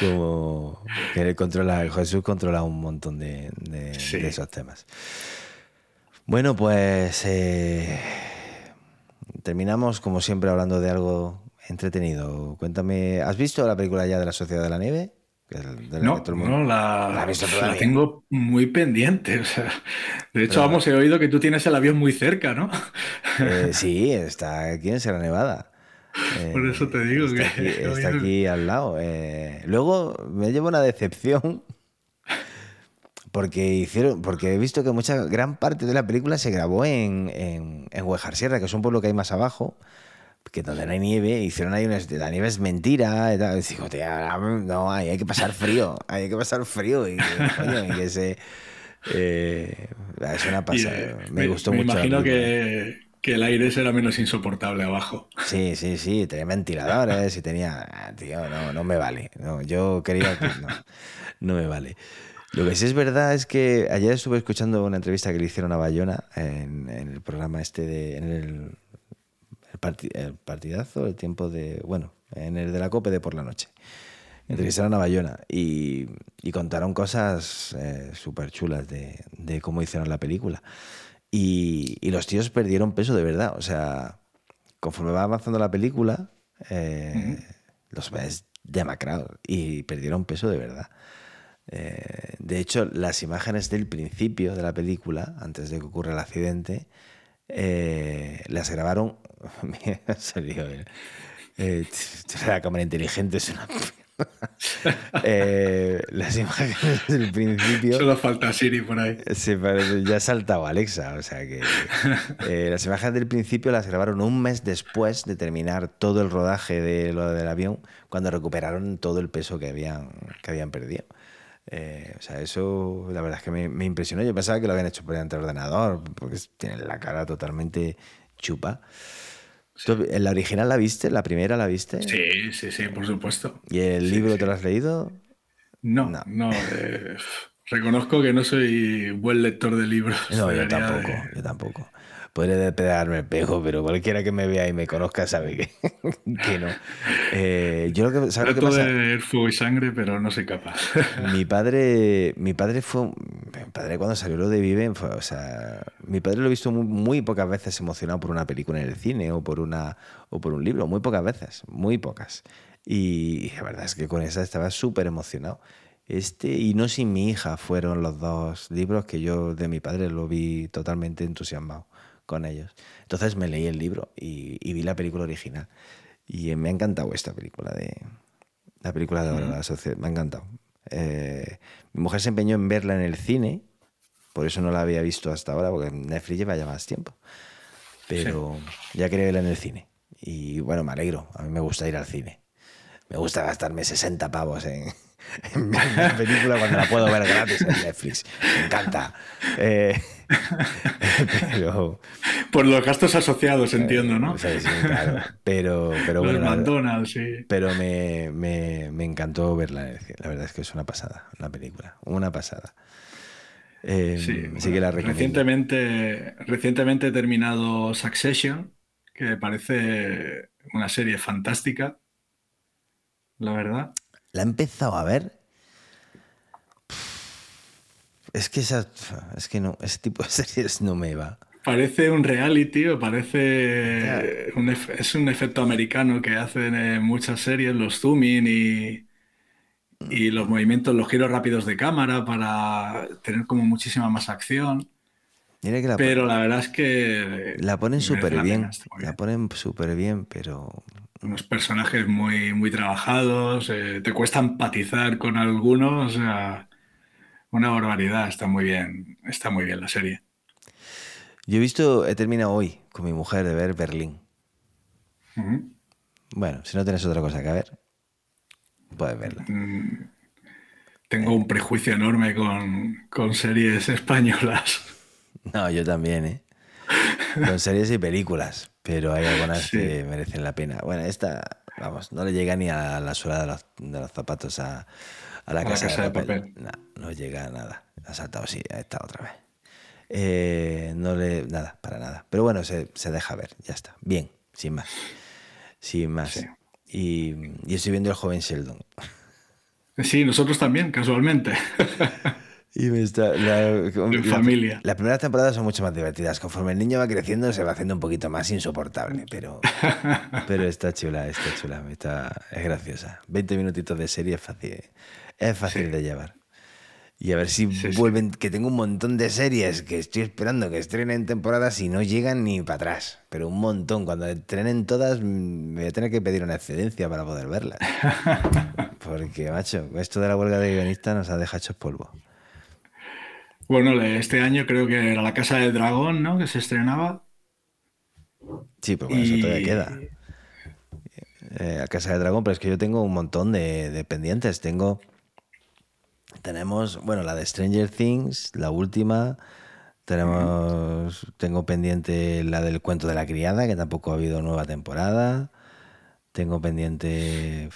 cómo que él controla, Jesús controla un montón de, de- Sí. de esos temas. Bueno, pues eh, terminamos como siempre hablando de algo entretenido. Cuéntame, ¿has visto la película ya de la Sociedad de la Nieve? La No, no, la, tengo muy pendiente. o sea, de hecho, Pero- vamos, he oído que tú tienes el avión muy cerca, ¿no? Eh, sí, está aquí en Sierra Nevada. Eh, Por eso te digo está que- aquí, está aquí al lado. Eh, luego me llevo una decepción porque hicieron, porque he visto que mucha gran parte de la película se grabó en, en, en Huejar Sierra, que es un pueblo que hay más abajo, que donde no hay nieve, hicieron ahí unas, la nieve es mentira, y tal. Y digo, "Tía, no, ahí hay que pasar frío, hay que pasar frío y, coño, y que se eh, es una pasada. eh, me, gustó me mucho. la imagino que, que el aire será menos insoportable abajo. Sí, sí, sí, tenía ventiladores y tenía... ah, Tío, no, no me vale. No, yo quería que... No, no me vale. Lo que sí es verdad es que ayer estuve escuchando una entrevista que le hicieron a Bayona en, el programa este de... El, el, parti- el partidazo, el tiempo de... Bueno, en el de la COPE de por la noche. Entrevistaron a Bayona y, contaron cosas súper chulas de cómo hicieron la película. Y, y los tíos perdieron peso de verdad. O sea, conforme va avanzando la película, eh, los ves demacrados y perdieron peso de verdad. Eh, de hecho, las imágenes del principio de la película, antes de que ocurra el accidente, eh, las grabaron. Serio, eh, eh, la cámara inteligente es una. Eh, las imágenes del principio. Solo falta Siri por ahí. Ya ha saltado Alexa, o sea que eh, las imágenes del principio las grabaron un mes después de terminar todo el rodaje de lo del avión, cuando recuperaron todo el peso que habían, que habían perdido. Eh, o sea, eso la verdad es que me, me impresionó. Yo pensaba que lo habían hecho por delante del ordenador, porque tienen la cara totalmente chupa. ¿Tú, ¿La original la viste? ¿La primera la viste? Sí, sí, sí, por supuesto. ¿Y el Sí, libro sí. te lo has leído? No, No. no. eh, reconozco que no soy buen lector de libros. No, yo tampoco, de- yo tampoco. Podré pegarme el pejo, pero cualquiera que me vea y me conozca sabe que, que no. Eh, yo lo que, ¿sabes lo que Trato pasa? de leer fuego y sangre, pero no soy capaz. Mi padre, mi padre fue, mi padre cuando salió de Viven, fue, o sea, mi padre lo he visto muy, muy pocas veces emocionado por una película en el cine o por una o por un libro, muy pocas veces, muy pocas. Y la verdad es que con esa estaba súper emocionado. Este y No sin mi hija fueron los dos libros que yo de mi padre lo vi totalmente entusiasmado con ellos. Entonces me leí el libro y, y vi la película original. Y me ha encantado esta película de la película de ahora, la sociedad. Me ha encantado. Eh, mi mujer se empeñó en verla en el cine, por eso no la había visto hasta ahora, porque Netflix lleva ya más tiempo. Pero ya quería verla en el cine. Y bueno, me alegro. A mí me gusta ir al cine. Me gusta gastarme 60 pavos en, en una película cuando la puedo ver gratis en Netflix. Me encanta. Eh, pero, Por los gastos asociados, entiendo, ¿no? sí, sí, claro. Pero, pero Los bueno, la- McDonald's, sí. pero me, me- me encantó verla. La verdad es que es una pasada, la película. Una pasada. Eh, Sí, así que la bueno, recientemente, recientemente he terminado Succession, que me parece una serie fantástica, la verdad. La he empezado a ver. Es que esa, es que no, ese tipo de series no me va. Parece un reality o parece un es un efecto americano que hacen en muchas series, los zooming y, y los movimientos, los giros rápidos de cámara para tener como muchísima más acción. La, Pero la verdad es que la ponen súper bien. muy La bien. ponen súper bien, pero unos personajes muy, muy trabajados, eh, te cuesta empatizar con algunos, o sea, una barbaridad, está muy bien, está muy bien la serie. yo he visto, he terminado hoy con mi mujer de ver Berlín. Bueno, si no tienes otra cosa que ver, puedes verla. Mm, Tengo un prejuicio enorme con, con series españolas. No, yo también, ¿eh? Con series y películas, pero hay algunas Sí. que merecen la pena. Bueno, esta, vamos, no le llega ni a la suela de los, de los zapatos a, a la, A la casa, de papel. Papel. No, no llega a nada. Ha saltado, sí, ha estado otra vez. Eh, no le. Nada, para nada. Pero bueno, se, se, deja ver, ya está. Bien, sin más. Sin más. Y, y, estoy viendo el joven Sheldon. Sí, nosotros también, casualmente. Y me está, la, familia. Las primeras temporadas son mucho más divertidas. Conforme el niño va creciendo, se va haciendo un poquito más insoportable. Pero, pero está chula, está chula. Está, es graciosa. 20 minutitos de serie es fácil, es fácil de llevar. Y a ver si vuelven, que tengo un montón de series que estoy esperando que estrenen temporadas y no llegan ni para atrás. Pero un montón. Cuando estrenen todas, me voy a tener que pedir una excedencia para poder verlas. Porque, macho, esto de la huelga de guionistas nos ha dejado hechos polvo. Bueno, este año creo que era La Casa del Dragón, ¿no? Que se estrenaba. Sí, pero bueno, eso todavía queda. Eh, la Casa del Dragón, pero es que yo tengo un montón de pendientes. Tengo tenemos, bueno, la de Stranger Things, la última. Tenemos, tengo pendiente la del cuento de la criada, que tampoco ha habido nueva temporada. Tengo pendiente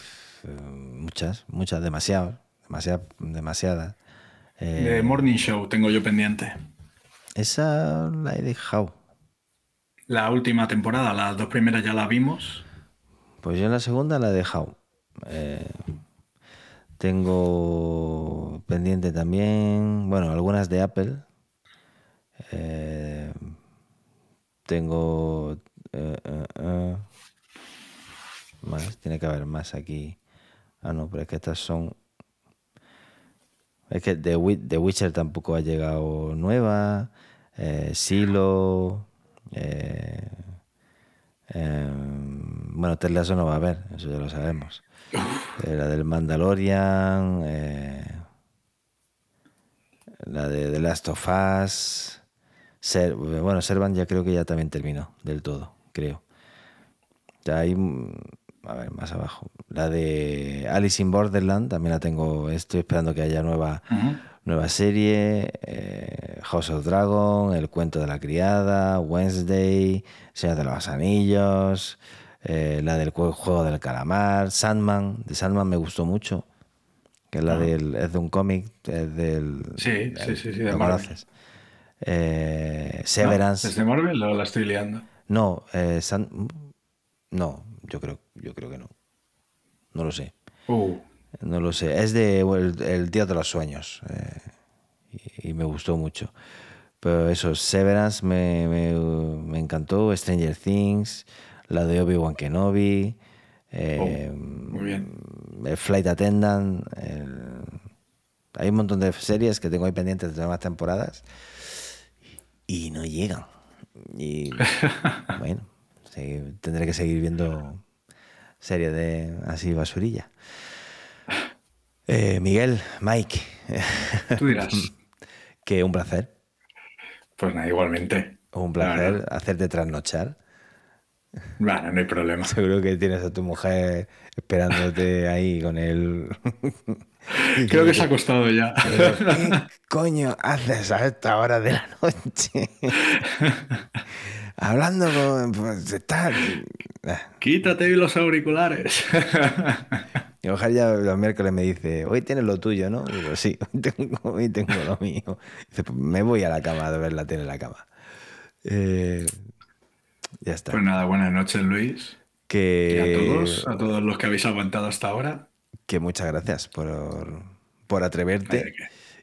muchas, muchas, demasiadas, demasiadas, demasiadas. De eh, Morning Show tengo yo pendiente. Esa la he dejado. La última temporada, las dos primeras ya la vimos. Pues yo en la segunda la he dejado. Eh, tengo pendiente también, bueno, algunas de Apple. Eh, tengo más, tiene que haber más aquí. Ah, no, pero es que estas son. Es que The, Witcher tampoco ha llegado nueva. Silo. bueno, Tesla eso no va a haber, eso ya lo sabemos. Eh, la del Mandalorian, eh, la de The Last of Us. bueno, Servan ya creo que ya también terminó del todo, creo. Ya hay, mm, a ver, más abajo. La de Alice in Borderland también la tengo, estoy esperando que haya nueva, nueva serie. Eh, House of Dragon, El cuento de la criada, Wednesday, Señor de los Anillos. Eh, la del juego del calamar, Sandman, de Sandman me gustó mucho, que es la ah. del, es de un cómic, es del... Sí, sí, sí, sí, de Marvel. Eh, Severance. ¿Es de Marvel o la estoy liando? No, eh, no, yo creo, yo creo que no. No lo sé. Uh. No lo sé. Es de el, Día de los Sueños. y, me gustó mucho. Pero eso, Severance me, me, me encantó. Stranger Things la de Obi-Wan Kenobi, eh, oh, el Flight Attendant. Hay un montón de series que tengo ahí pendientes de nuevas temporadas y no llegan. Y bueno, tendré que seguir viendo series de así basurilla. Eh, Miguel, Mike. Tú dirás. que un placer. Pues nada, igualmente. Un placer hacerte trasnochar. Bueno, no hay problema. Seguro que tienes a tu mujer esperándote ahí con él. Creo que se ha acostado ya. ¿Qué coño haces a esta hora de la noche? Hablando con. Pues, Quítate los auriculares. Mi mujer ya los miércoles me dice, hoy tienes lo tuyo, ¿no? digo, sí, hoy tengo, lo mío. Dice, pues me voy a la cama a ver la tele en la cama. Eh, ya está. Pues nada, buenas noches, Luis. Que... a todos, a todos los que habéis aguantado hasta ahora. Que muchas gracias por, por atreverte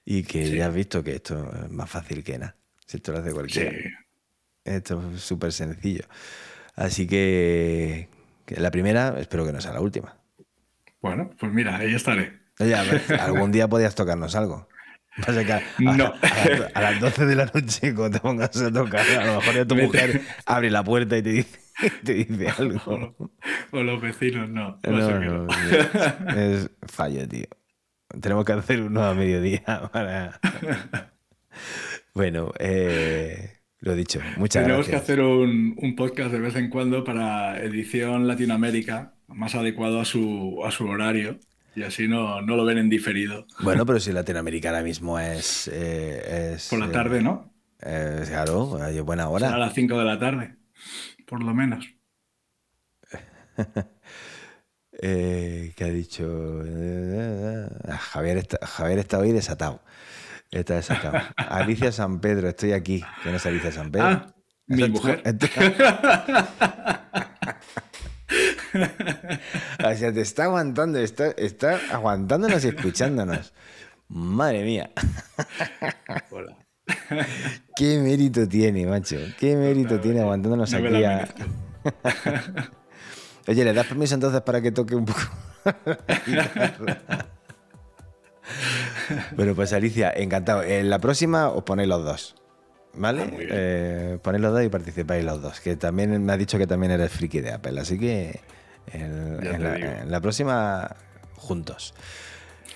y que ya has visto que esto es más fácil que nada. Si esto lo hace cualquiera. Sí. Esto es súper sencillo. Así que, la primera, espero que no sea la última. Bueno, pues mira, ahí estaré. Oye, algún día podías tocarnos algo. no. A, las 12 de la noche, cuando te pongas a tocar, a lo mejor ya tu mujer abre la puerta y te dice, te dice algo. O, los vecinos, no. es, fallo, tío. Tenemos que hacer uno a mediodía para. Bueno, eh, lo dicho, muchas Tenemos gracias. que hacer un, un, podcast de vez en cuando para edición Latinoamérica, más adecuado a su, a su horario. Y así no, lo ven en diferido. Bueno, pero si Latinoamérica ahora mismo es. Eh, por la tarde, ¿no? Eh, claro, hay buena hora. a las 5 de la tarde, por lo menos. eh, ¿Qué ha dicho? Javier, está, Javier está hoy desatado. Está desatado. Alicia San Pedro, estoy aquí. ¿Quién es Alicia San Pedro? Ah, mi mujer. o sea, te está aguantando, está, está aguantándonos y escuchándonos. Madre mía. Hola. Qué mérito tiene, macho. Qué mérito tiene aguantándonos No aquí. a- Oye, ¿le das permiso entonces para que toque un poco? Bueno, pues Alicia, encantado. En la próxima os ponéis los dos. ¿Vale? Ah. Eh, ponéis los dos y participáis los dos. Que también me ha dicho que también eres friki de Apple. Así que en, la, digo. en la próxima, juntos.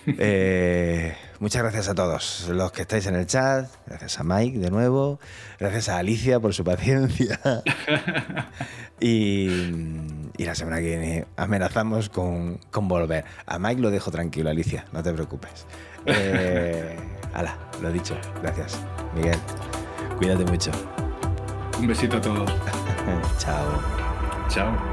Eh, muchas gracias a todos los que estáis en el chat. Gracias a Mike de nuevo. Gracias a Alicia por su paciencia. y, y la semana que viene amenazamos con, con volver. A Mike lo dejo tranquilo, Alicia, no te preocupes. Eh, ala, lo dicho. Gracias, Miguel. Cuídate mucho. Un besito a todos. Chao. Chao.